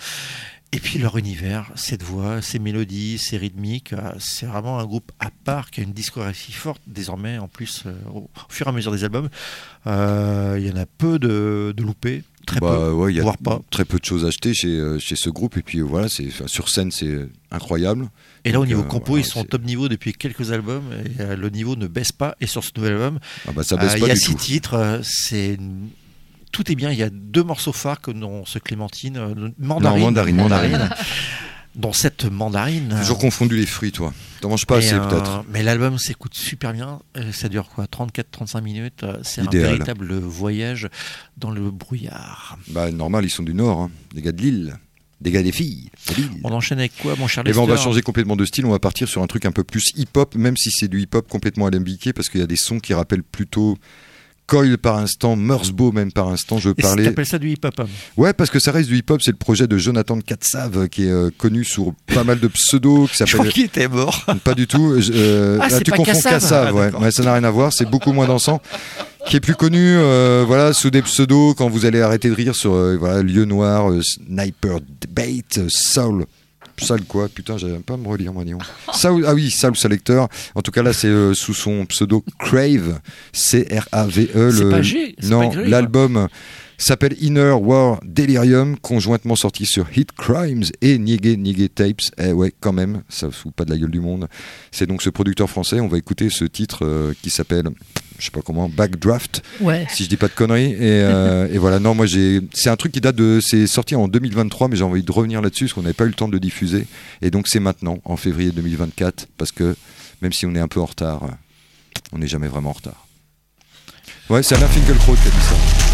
Et puis leur univers, cette voix, ces mélodies, ces rythmiques, euh, c'est vraiment un groupe à part qui a une discographie forte désormais. En plus, au fur et à mesure des albums, il y en a peu de, de loupés, très Bah, peu, ouais, y a voire pas. très peu de choses achetées chez, euh, chez ce groupe et puis euh, voilà, c'est sur scène c'est incroyable. Et là, au niveau euh, compo, voilà, ils sont au top niveau depuis quelques albums et euh, le niveau ne baisse pas. Et sur ce nouvel album, Ah bah, ça baisse euh, il y a six tout. titres. C'est tout est bien. Il y a deux morceaux phares comme dans ce Clémentine, mandarine, Non, mandarine, mandarine. dans cette mandarine. Toujours confondu les fruits, toi. T'en manges pas assez euh, peut-être. Mais l'album s'écoute super bien. Euh, Ça dure quoi? 34-35 minutes. Euh, C'est un véritable voyage dans le brouillard. Bah normal, ils sont du Nord, hein. des gars de Lille, des gars des filles. On enchaîne avec quoi, mon cher Et ben on va Lester? changer complètement de style, on va partir sur un truc un peu plus hip-hop, même si c'est du hip-hop complètement alambiqué, parce qu'il y a des sons qui rappellent plutôt Coil par instant, Mersbo même par instant, je parler. t'appelles ça du hip-hop hein Ouais, parce que ça reste du hip-hop, c'est le projet de Jonathan Katsav, qui est euh, connu sous pas mal de pseudos, qui Je crois s'appelle... qu'il était mort. Pas du tout. je- euh, Ah, là, c'est tu pas confonds. Kassav, Ah, ouais. ça n'a rien à voir. C'est beaucoup moins dansant. Qui est plus connu, euh, voilà, sous des pseudos quand vous allez arrêter de rire sur euh, voilà, Lieu Noir, euh, Sniper Debate, euh, Soul. Soul quoi Putain, j'avais pas à me relire, moi, ah oui, Soul Selector. En tout cas, là, c'est euh, sous son pseudo Crave, C-R-A-V-E. E, le- pas G, c'est Non, Grave s'appelle Inner War Delirium, conjointement sorti sur Hit Crimes et Nigue Nigue Tapes. Eh ouais, quand même, ça fout pas de la gueule du monde. C'est donc ce producteur français. On va écouter ce titre euh, qui s'appelle, je sais pas comment, Backdraft. Si je dis pas de conneries. Et, euh, et voilà, non, moi j'ai. C'est un truc qui date de. C'est sorti en 2023, mais j'ai envie de revenir là-dessus parce qu'on n'avait pas eu le temps de le diffuser. Et donc c'est maintenant, en février 2024, parce que même si on est un peu en retard, on n'est jamais vraiment en retard. Ouais, c'est Alain Finkielkraut qui a dit ça.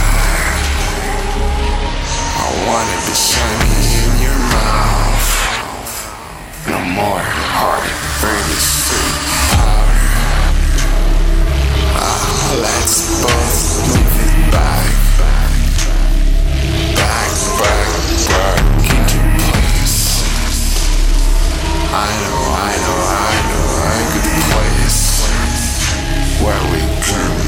I wanted the shiny in your mouth. No more hard, very sweet powder. Ah, let's both move it back. Back, back, back into place. I know, I know, I know a good place where we can.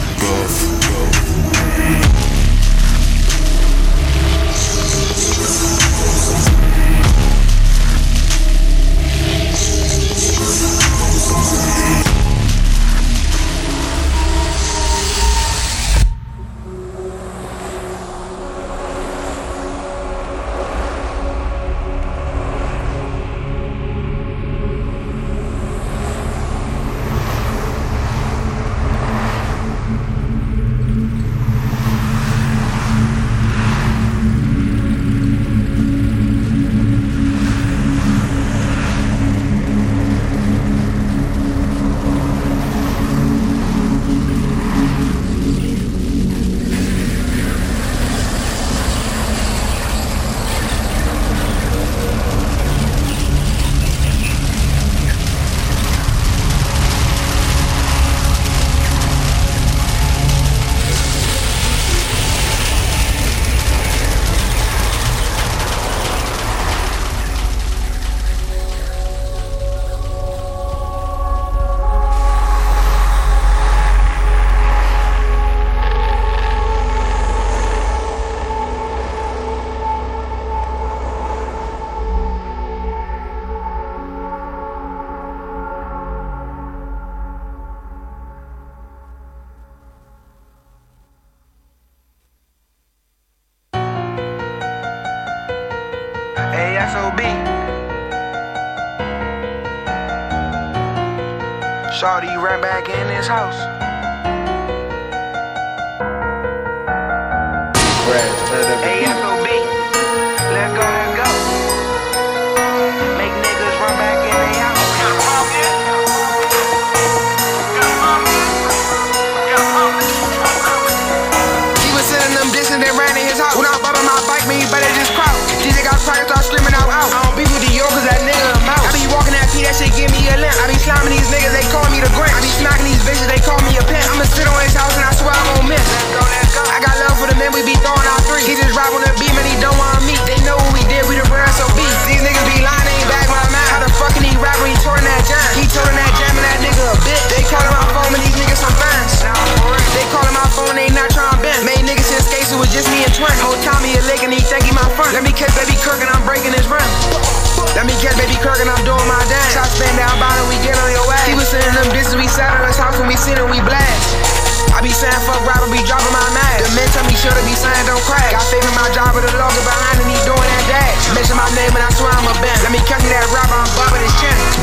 Shoulda be saying don't crack. Faith in my job with the logo behind and he doing that dash. Mention my name and I swear I'm a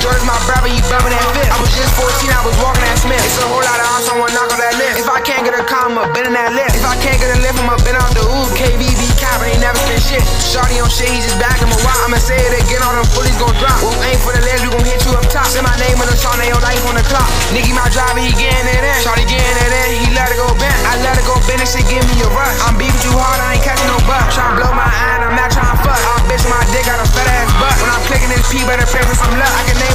George my brother, you bumping that fifth. I was just 14, I was walking that Smith. It's a whole lot of odds, someone knock on that list. If I can't get a car, I'ma bend in that lift. If I can't get a lift, I'ma bend off the ooh. KBB cap, ain't never spent shit. Shorty on shit, he just back him a while. I'ma say it again, all them fullies gon' drop. Whoop, aim for the legs, we gon' hit you up top. Say my name on the they on life on the clock. Nicky my driver, he getting it in. Shorty getting it in, he let it go bent. I let it go bend, this shit give me a rush. I'm beefing too hard, I ain't catching no buck. Tryna blow my eye, and I'm not tryna fuck. I'm bitch my dick, got a fat ass butt. When I'm clicking this P, better pray for some luck. I can name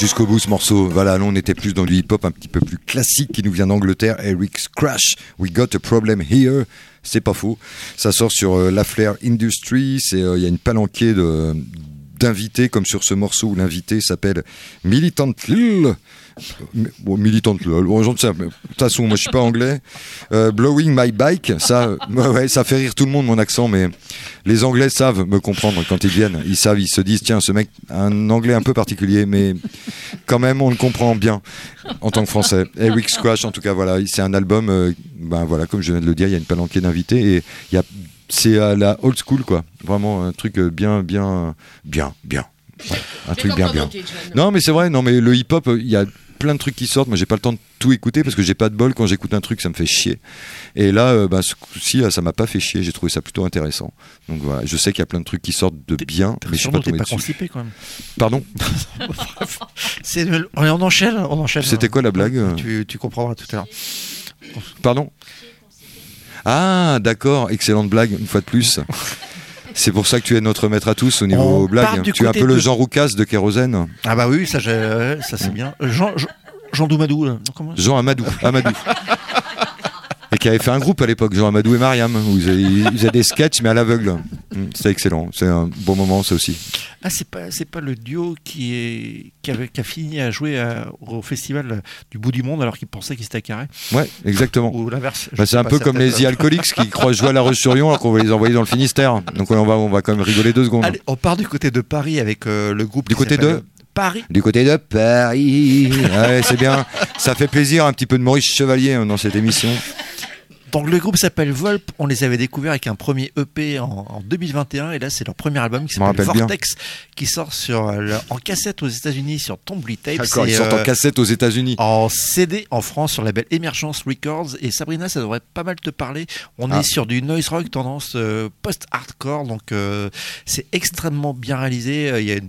Jusqu'au bout ce morceau. Voilà, là on était plus dans du hip-hop un petit peu plus classique qui nous vient d'Angleterre. Eric's Crash, We Got a Problem Here. C'est pas faux. Ça sort sur euh, La Flair Industries euh, il y a une palanquée d'invités comme sur ce morceau où l'invité s'appelle Militant Lil. Bon, Militant Lil. Bon, j'en sais, mais de toute façon, moi je suis pas anglais. Euh, Blowing My Bike, ça, euh, ouais, ça fait rire tout le monde mon accent, mais les Anglais savent me comprendre quand ils viennent. Ils savent, ils se disent tiens, ce mec a un anglais un peu particulier, mais quand même on le comprend bien en tant que Français. Eric Squash, en tout cas, voilà, c'est un album. euh, ben voilà, comme je viens de le dire, il y a une palanquée d'invités et il y a c'est à la old school quoi. Vraiment un truc euh, bien bien bien bien. Ouais, un truc bien bien. Non mais c'est vrai, non mais le hip-hop, euh, il y a plein de trucs qui sortent. Moi j'ai pas le temps de tout écouter parce que j'ai pas de bol quand j'écoute un truc, ça me fait chier. Et là, euh, bah, ce coup-ci, là, ça m'a pas fait chier. J'ai trouvé ça plutôt intéressant. Donc voilà, je sais qu'il y a plein de trucs qui sortent de bien, mais je suis pas tombé pas dessus. constipé quand même. Pardon? On enchaîne, on enchaîne. C'était quoi la blague? Tu, tu comprendras tout à l'heure. Pardon? Ah, d'accord, excellente blague, une fois de plus. C'est pour ça que tu es notre maître à tous au niveau On blague. Tu es un peu le Jean Roucas de Kérosène. Ah bah oui, ça, c'est bien. Euh, Jean, Jean, Jean Doumadou. là. Non, comment Jean Amadou. Amadou. Qui avait fait un groupe à l'époque, Jean Amadou et Mariam, où ils faisaient, ils faisaient des sketchs mais à l'aveugle. Mm, C'était excellent. C'est un bon moment, ça aussi. Ah, c'est pas, c'est pas le duo qui, est, qui, avait, qui a fini à jouer à- au festival du bout du monde alors qu'il pensait qu'il s'était carré. Ouais, exactement. Ou l'inverse. Bah, c'est un peu comme les The Alcoholics qui croient jouer à La Roche-sur-Yon alors qu'on va les envoyer dans le Finistère. Donc on va, on va quand même rigoler deux secondes. Allez, on part du côté de Paris avec euh, le groupe. Du côté de Paris. Du côté de Paris. Ouais, c'est bien. Ça fait plaisir un petit peu de Maurice Chevalier hein, dans cette émission. Donc le groupe s'appelle Volp. On les avait découverts avec un premier EP en, en 2021 et là c'est leur premier album qui s'appelle bien. Vortex qui sort sur euh, en cassette aux États-Unis sur Tombly Tapes. D'accord, ils sortent en euh, cassette aux États-Unis. En CD en France sur le label Emergence Records et Sabrina ça devrait pas mal te parler. On Ah. est sur du noise rock tendance euh, post-hardcore donc euh, c'est extrêmement bien réalisé. Euh, Il y a une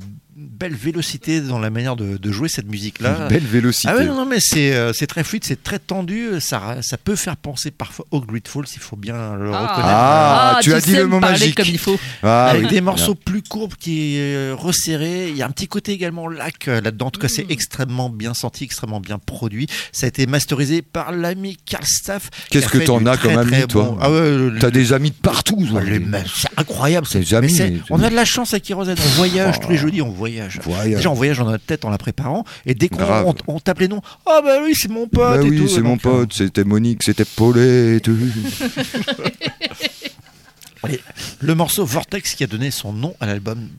belle vélocité dans la manière de, de jouer cette musique là. Une belle vélocité. Ah ouais, non, non, mais c'est euh, c'est très fluide, c'est très tendu. Ça, ça peut faire penser parfois au Grateful, s'il faut bien le Ah. reconnaître. Ah, tu tu as dit le mot magique. comme il faut. Ah, avec oui. des morceaux plus courts qui est euh, resserrés. Il y a un petit côté également lac euh, là-dedans. En tout cas, c'est Mm. extrêmement bien senti, extrêmement bien produit. Ça a été masterisé par l'ami Carl Staff. Qu'est-ce que t'en as comme ami, toi bon- Ah ouais, le- T'as des amis de partout. les- c'est incroyable. Mais c'est- on a de la chance à Kérosène. On voyage Oh. tous les jeudis, on voyage. Voyage. Déjà, on voyage dans notre tête en la préparant. Et dès qu'on on, tape les noms, oh bah oui, c'est mon pote. Bah et oui, c'est mon euh, pote, c'était Monique, c'était Paulette. Et le morceau Vortex qui a donné son nom à l'album.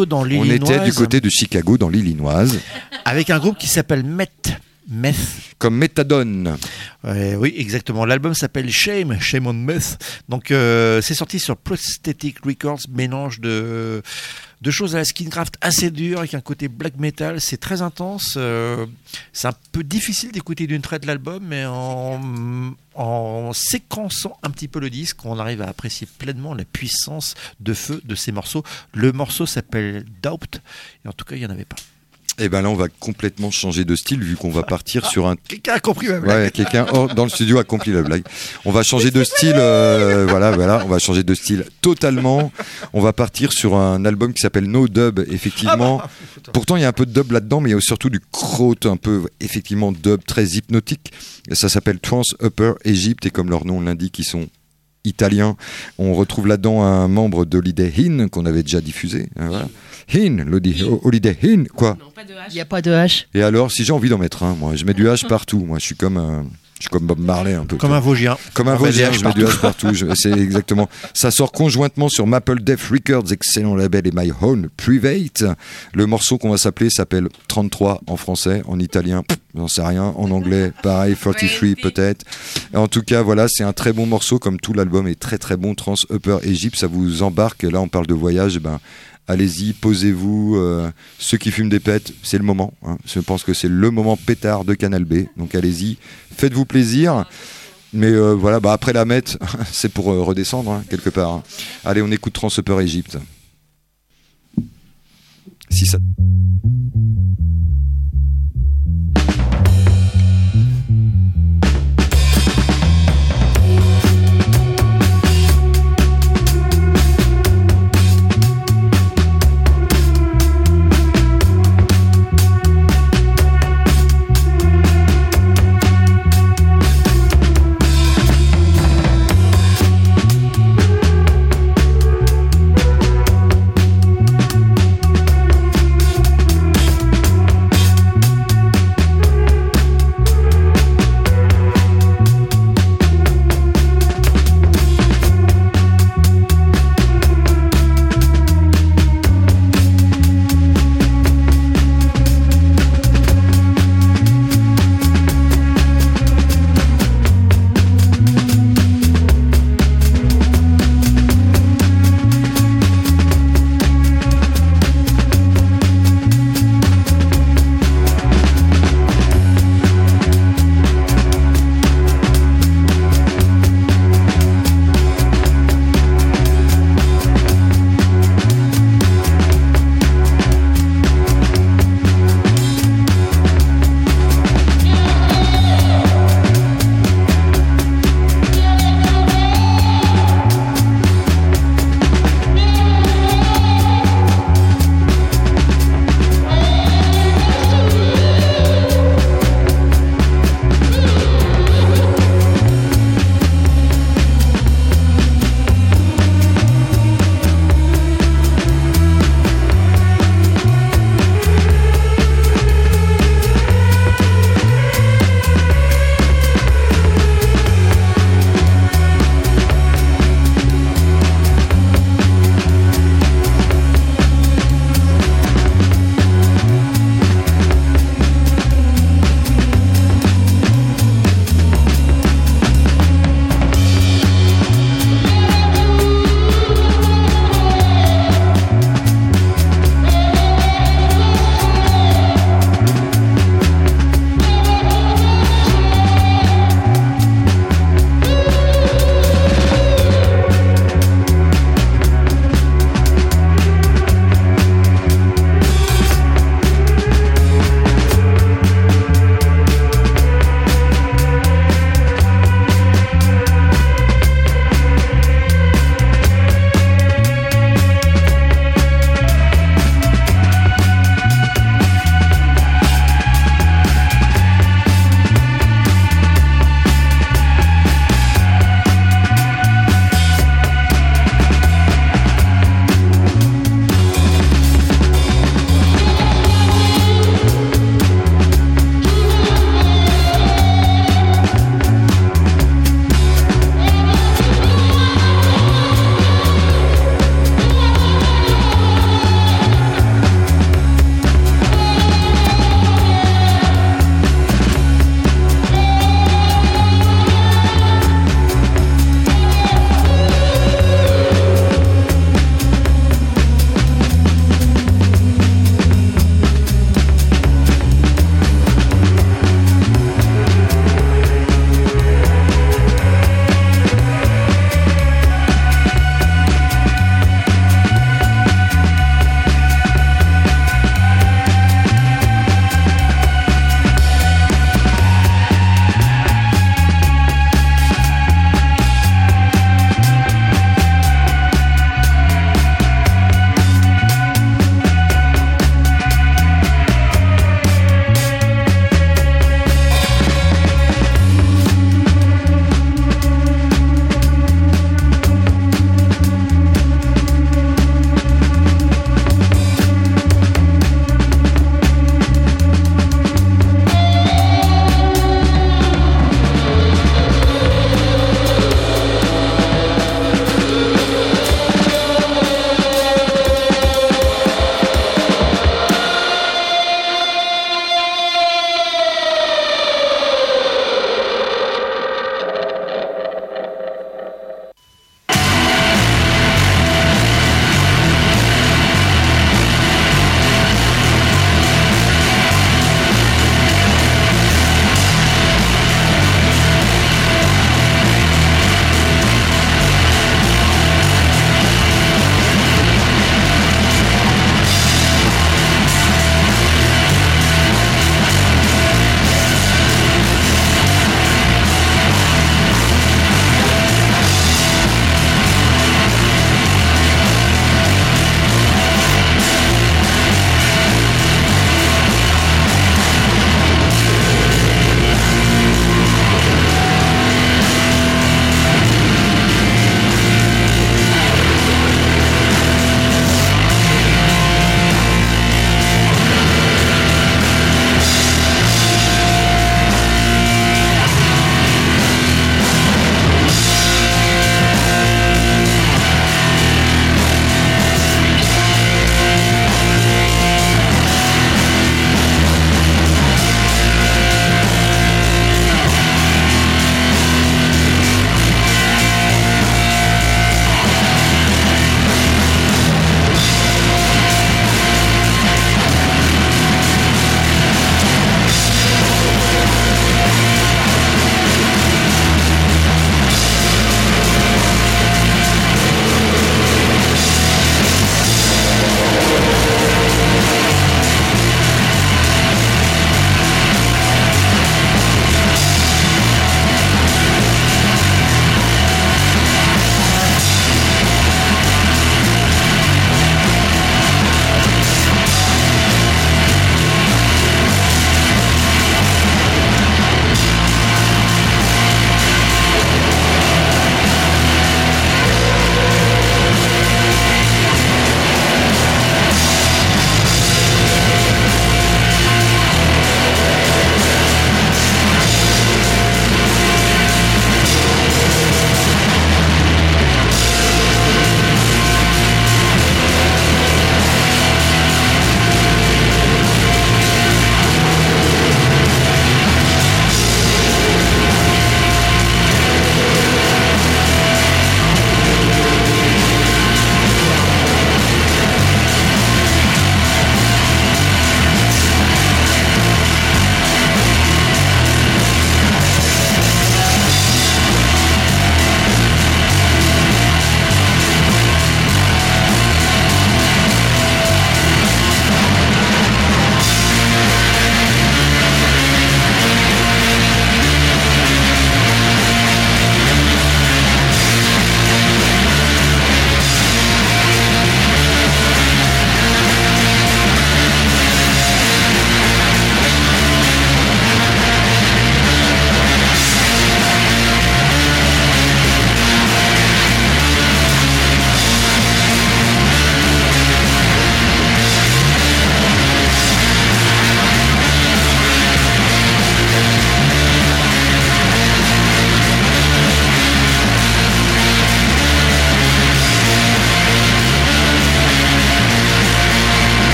Chicago dans On l'Illinois. était du côté de Chicago, dans l'Illinoise, Avec un groupe qui s'appelle Meth. Meth. comme méthadone. Ouais, oui, exactement. L'album s'appelle Shame, Shame on Meth. Donc, euh, c'est sorti sur Prosthetic Records, mélange de, de choses à la skincraft assez dures avec un côté black metal. C'est très intense. euh, c'est un peu difficile d'écouter d'une traite l'album, mais en, en séquençant un petit peu le disque, on arrive à apprécier pleinement la puissance de feu de ces morceaux. Le morceau s'appelle Doubt, et en tout cas, il n'y en avait pas. Et ben là, on va complètement changer de style vu qu'on va partir sur un Quelqu'un a compris ma blague Ouais, quelqu'un hors- dans le studio a compris la blague. On va changer de style, euh, voilà, voilà, on va changer de style totalement. On va partir sur un album qui s'appelle No Dub, effectivement. Pourtant, il y a un peu de dub là-dedans, mais il y a surtout du crowd, un peu, effectivement, dub très hypnotique. Ça s'appelle Trans Upper Egypt, et comme leur nom l'indique, ils sont italiens. On retrouve là-dedans un membre d'Holiday Inn qu'on avait déjà diffusé. hein, voilà. L'Holiday- Holiday Inn, quoi. Il n'y a pas de H. Et alors, si j'ai envie d'en mettre un, moi, je mets du H partout. Moi, je suis comme un, je suis comme Bob Marley un peu. Comme un Vosgien. Comme un des Vosgien, je mets du H partout. C'est exactement. Ça sort conjointement sur Maple Death Records, excellent label, et My Own Private. Le morceau qu'on va s'appeler s'appelle 33 en français, en italien, j'en sais rien, en anglais, pareil, 43 peut-être. En tout cas, voilà, c'est un très bon morceau, comme tout l'album est très très bon. Trans Upper Egypt, ça vous embarque. Là, on parle de voyage, ben. Allez-y, posez-vous. euh, ceux qui fument des pètes, c'est le moment. hein. Je pense que c'est le moment pétard de Canal B. Donc allez-y, faites-vous plaisir. Mais euh, voilà, bah après la mette, c'est pour euh, redescendre hein, quelque part. Allez, on écoute Transupper Egypte. Si ça.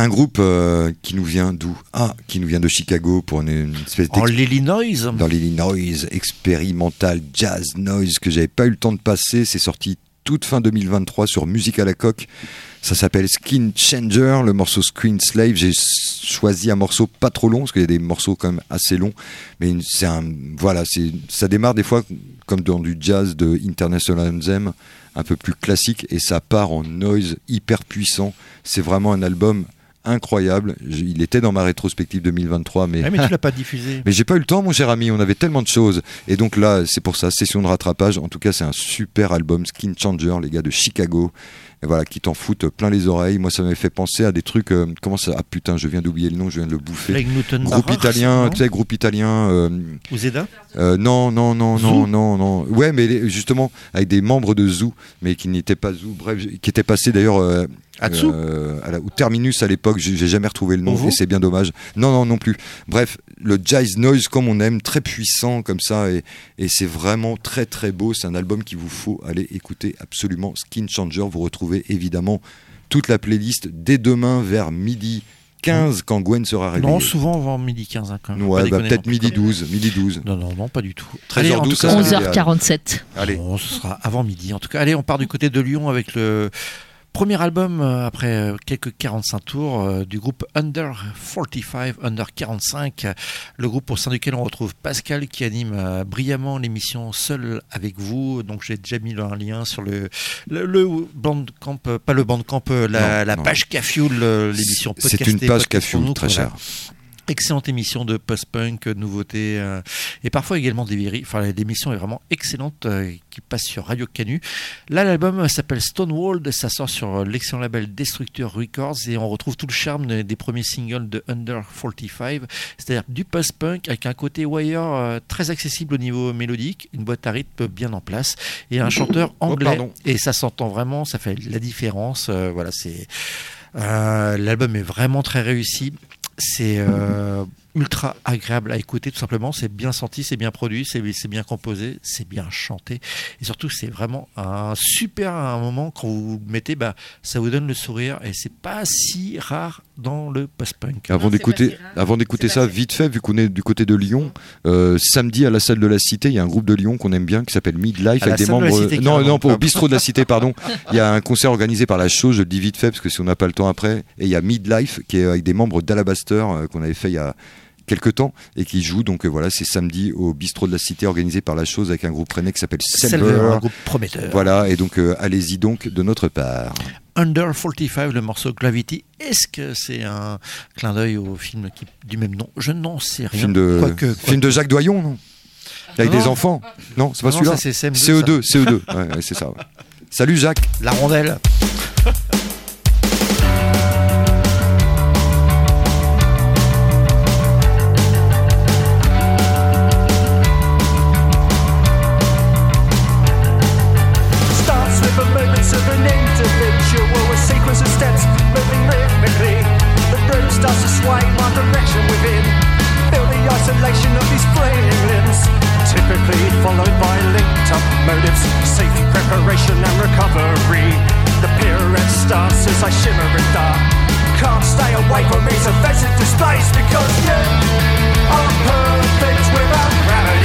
Un groupe euh, qui nous vient d'où? Ah, qui nous vient de Chicago pour une, une espèce En l'Illinois dans l'Illinois, expérimental jazz noise que j'avais pas eu le temps de passer. C'est sorti toute fin 2023 sur Musique à la coque. Ça s'appelle Skin Changer, le morceau Screen Slave. J'ai choisi un morceau pas trop long parce qu'il y a des morceaux quand même assez longs, mais c'est un voilà, c'est ça démarre des fois comme dans du jazz de International Anthem, un peu plus classique et ça part en noise hyper puissant. C'est vraiment un album incroyable. Il était dans ma rétrospective 2023, mais Ah, mais tu l'as pas diffusé. mais j'ai pas eu le temps, mon cher ami. On avait tellement de choses. Et donc là, c'est pour ça, session de rattrapage. En tout cas, c'est un super album, Skin Changer, les gars de Chicago. Et voilà, qui t'en foutent plein les oreilles. Moi, ça m'avait fait penser à des trucs. euh, comment ça Ah putain, je viens d'oublier le nom, je viens de le bouffer. Groupe Barras, italien, tu sais, groupe italien. euh, Ou Zeda euh, non, non, non, non, non, non. Ouais, mais les- justement, avec des membres de Zoo, mais qui n'étaient pas Zoo. Bref, qui étaient passés d'ailleurs. euh, euh, à la- au terminus à l'époque, j'ai j'ai jamais retrouvé le nom Ovo et c'est bien dommage. Non, non, non plus. Bref, le jazz noise comme on aime, très puissant comme ça et, et c'est vraiment très très beau. C'est un album qu'il vous faut aller écouter absolument. Skin Changer, vous retrouvez évidemment toute la playlist dès demain vers midi 15 quand Gwen sera réveillée. Non, souvent avant midi 15 hein, quand même. Ouais, bah, peut-être midi 12, midi 12. Non, non, non, pas du tout. 13h12, en tout ça cas, serait 11h47. Allez. Bon, ce sera avant midi. En tout cas, allez, on part du côté de Lyon avec le premier album euh, après euh, quelques 45 tours euh, du groupe Under 45, Under 45, euh, le groupe au sein duquel on retrouve Pascal qui anime brillamment l'émission Seul avec vous. Donc j'ai déjà mis un lien sur le le, le Bandcamp, pas le Bandcamp, la, Non, la non. page Cafioul, l'émission C'est podcastée, une page podcast Cafioul, très voilà. chère. Excellente émission de post-punk, nouveautés, euh, et parfois également des. Enfin, l'émission est vraiment excellente euh, qui passe sur Radio Canu. Là, l'album s'appelle Stonewall, ça sort sur euh, l'excellent label Destructor Records et on retrouve tout le charme de- des premiers singles de Under 45, c'est-à-dire du post-punk avec un côté wire euh, très accessible au niveau mélodique, une boîte à rythme bien en place et un chanteur anglais. pardon. et ça s'entend vraiment, ça fait la différence. voilà, c'est. L'album est vraiment très réussi. C'est euh, ultra agréable à écouter, tout simplement. C'est bien senti, c'est bien produit, c'est bien composé, c'est bien chanté. Et surtout, c'est vraiment un super moment quand vous mettez, bah, ça vous donne le sourire. Et c'est pas si rare dans le post-punk. Avant d'écouter, avant d'écouter ça, vite fait, vu qu'on est du côté de Lyon, euh, samedi à la salle de la Cité, il y a un groupe de Lyon qu'on aime bien qui s'appelle Midlife avec des de membres. Cité, non, non, pas au bistrot de la Cité, pardon. Il y a un concert organisé par la chose, je le dis vite fait parce que si on n'a pas le temps après, et il y a Midlife qui est avec des membres d'Alabaster euh, qu'on avait fait il y a quelques temps et qui joue. Donc euh, voilà c'est samedi au bistrot de la cité organisé par la chose avec un groupe rennais qui s'appelle Selver, un groupe prometteur. voilà et donc euh, allez-y donc de notre part. Under 45, le morceau Gravity. Est-ce que c'est un clin d'œil au film qui- du même nom? Je n'en sais rien. film de Quoique- film de Jacques Doyon non? Avec Non, des enfants. Non c'est pas celui-là. c'est CM2, CE2 CE2 ouais, ouais, c'est ça ouais. salut Jacques. La rondelle. Motives, safe preparation and recovery. The pirouette starts as I shimmer and dart. Can't stay away from these offensive displays because you are perfect without gravity.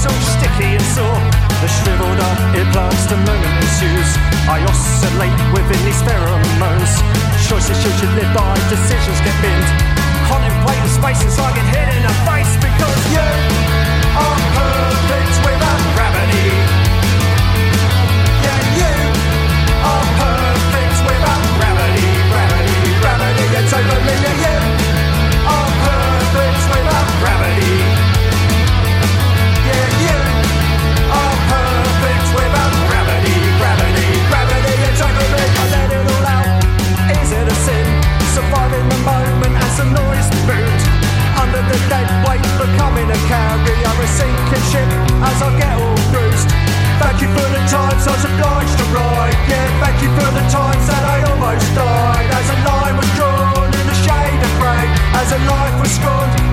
Is all sticky and sore. The shriveled up earplugs, the moment ensues. I oscillate within these pheromones. Choices you should live by, decisions get binned. Contemplate the spaces I get hit in the face because you sinking ship as I get all bruised. Thank you for the times I was obliged to ride. Yeah, thank you for the times that I almost died. As a line was drawn in the shade of grey, as a life was scorned.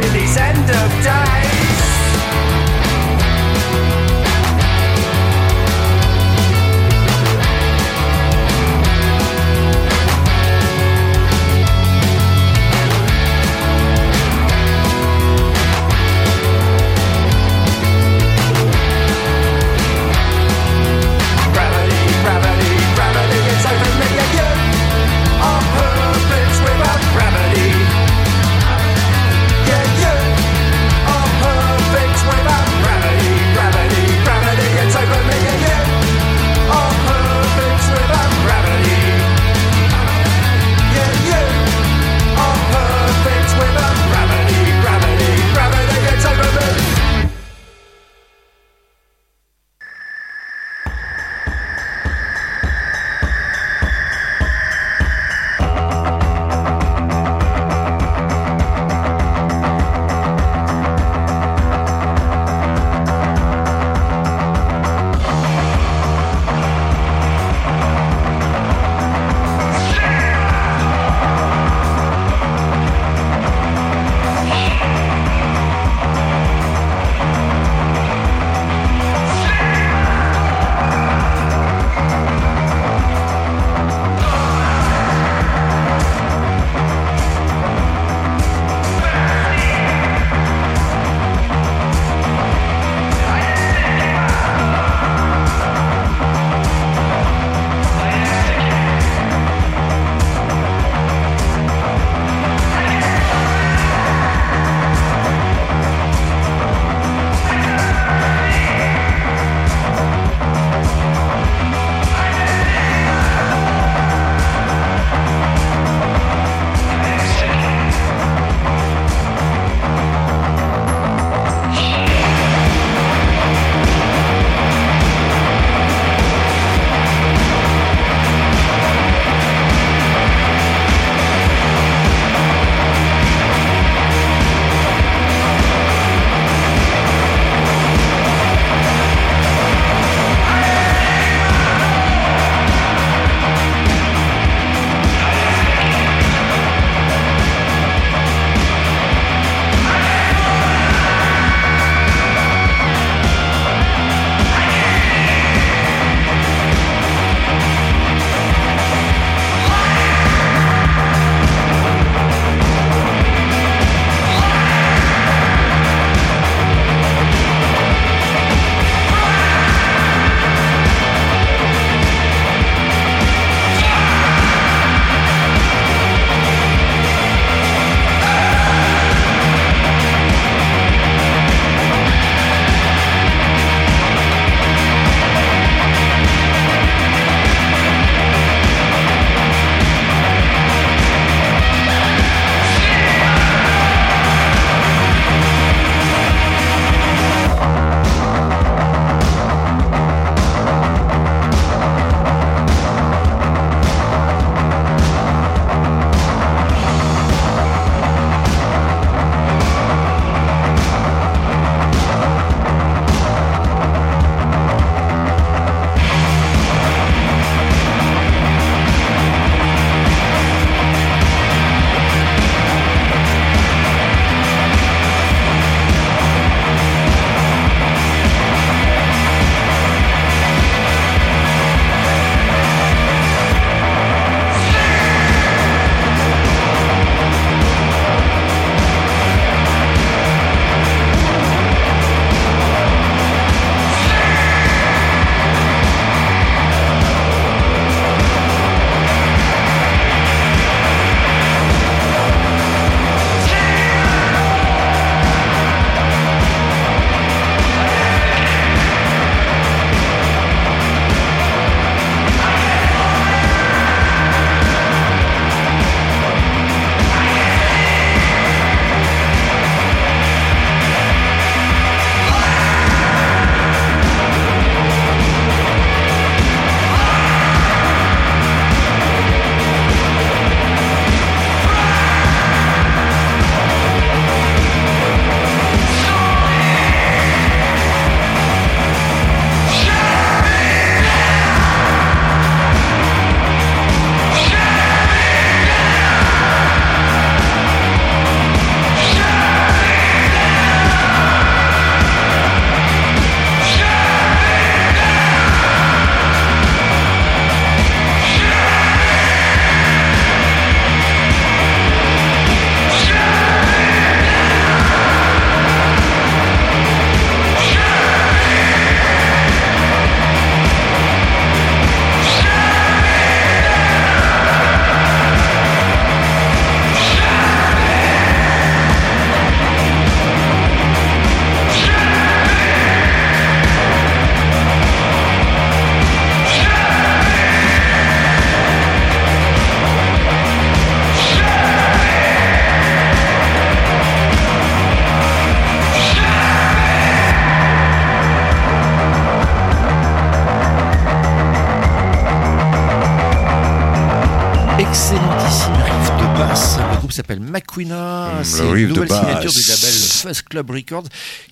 McQuina. Hum, C'est le une riff de nouvelle basse. Club Records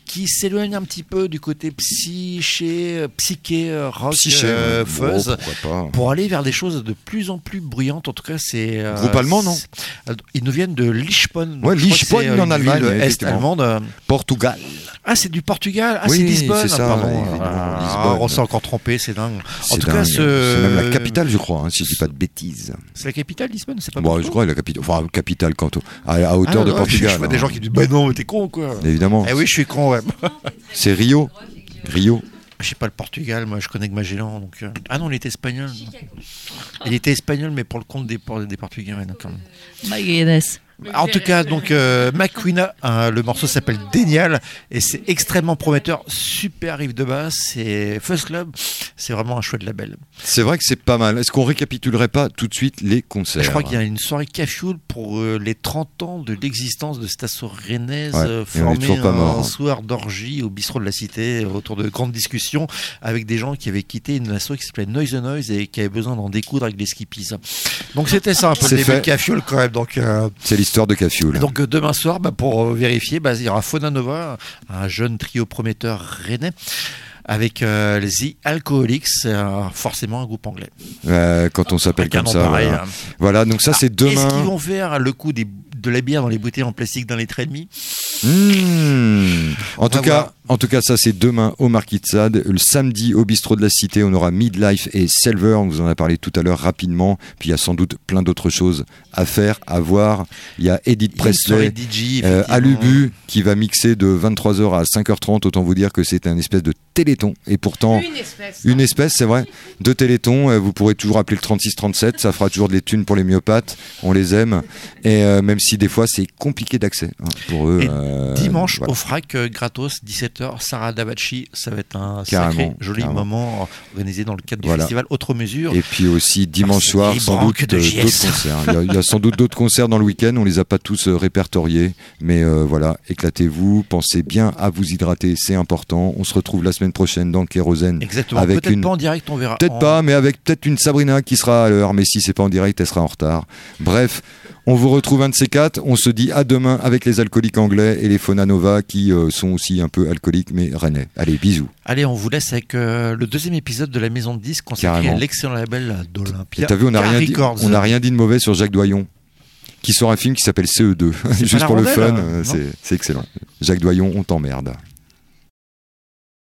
qui s'éloigne un petit peu du côté psyché, euh, psyché, euh, rock, Psyché, euh, fuzz, pas. pour aller vers des choses de plus en plus bruyantes. En tout cas, c'est euh, Groupe allemand, non Ils nous viennent de Lichpon. Ouais, euh, en Allemagne, est-allemande. euh. Portugal. Ah, c'est du Portugal. Ah, Oui, c'est Lisbonne. c'est ça, pardon. Ah, Lisbonne. on s'est encore trompé, c'est dingue. En tout cas, ce- c'est même la capitale, je crois, hein, si je dis pas de bêtises. C'est la capitale, Lisbonne, c'est pas Bon, je crois la capitale, enfin capitale quand à, à hauteur Ah, de non, Portugal. Je vois des hein. gens qui disent Bah non, t'es con quoi. Évidemment. Eh oui, je suis con, ouais. C'est Rio. Rio. Je sais pas le Portugal, moi je connais que Magellan. Donc, euh, Ah non, il était espagnol. Il était espagnol, mais pour le compte des, des Portugais. ouais. Magallanes. En tout cas, donc euh, McQuina, hein, le morceau s'appelle Dénial et c'est extrêmement prometteur. Super riff de basse, c'est Fuzz Club, c'est vraiment un chouette label. C'est vrai que c'est pas mal. Est-ce qu'on récapitulerait pas tout de suite les concerts Je crois qu'il y a une soirée Cafioul pour euh, les 30 ans de l'existence de cette asso rennaise Ouais, euh, et formée pas mort, un hein. soir d'orgie au bistrot de la Cité autour de grandes discussions avec des gens qui avaient quitté une asso qui s'appelait Noise the Noise et qui avaient besoin d'en découdre avec des skippies. Donc c'était ça un peu le début de quand même. Donc, euh, C'est l'histoire de Cafioul. donc euh, demain soir, bah, pour euh, vérifier, bah, il y aura Fauna Nova, un jeune trio prometteur rennais. Avec euh, les The Alcoholics, euh, forcément un groupe anglais. Euh, quand on s'appelle comme ça. pareil, voilà. hein. Voilà, donc ça c'est Est-ce qu'ils demain. vont faire le coup des, de la bière dans les bouteilles en plastique d'un litre et demi Mmh. En On tout cas, voir. En tout cas, ça c'est demain au Marquisade. Le samedi au Bistrot de la Cité, on aura Midlife et Selver. On vous en a parlé tout à l'heure rapidement. Puis il y a sans doute plein d'autres choses à faire, à voir. Il y a Edith Presley, euh, Alubu, qui va mixer de 23h à 5h30. Autant vous dire que c'est un espèce de téléthon. Et pourtant, une espèce, hein. c'est vrai, de téléthon. Euh, vous pourrez toujours appeler le 36 37. Ça fera toujours des thunes pour les myopathes. On les aime. Et euh, même si des fois c'est compliqué d'accès hein, pour eux. Dimanche, voilà. au FRAC, gratos, 17 Sarah Davachi, ça va être un carrément, sacré joli moment organisé dans le cadre du festival Autre Mesure. Et puis aussi ah, dimanche soir, sans doute euh, d'autres concerts. Il y, a, sans doute d'autres concerts dans le week-end, on les a pas tous euh, répertoriés, mais euh, voilà, éclatez-vous, pensez bien à vous hydrater, c'est important. On se retrouve la semaine prochaine dans le kérosène. Exactement, peut-être pas en direct, on verra. Peut-être pas, mais avec peut-être une Sabrina qui sera à l'heure, mais si c'est pas en direct, elle sera en retard. Bref, on vous retrouve un de ces quatre. On se dit à demain avec les alcooliques anglais et les Fonanova qui euh, sont aussi un peu alcooliques mais rennais. Allez, bisous. Allez, on vous laisse avec euh, le deuxième épisode de la Maison de Disques consacré à l'excellent label d'Olympia. t'as vu, on n'a rien, dit- on rien dit de mauvais sur Jacques Doyon. Qui sort un film qui s'appelle CE2. C'est pas Juste la pour le fun, euh, euh, c'est excellent. Jacques Doyon, on t'emmerde.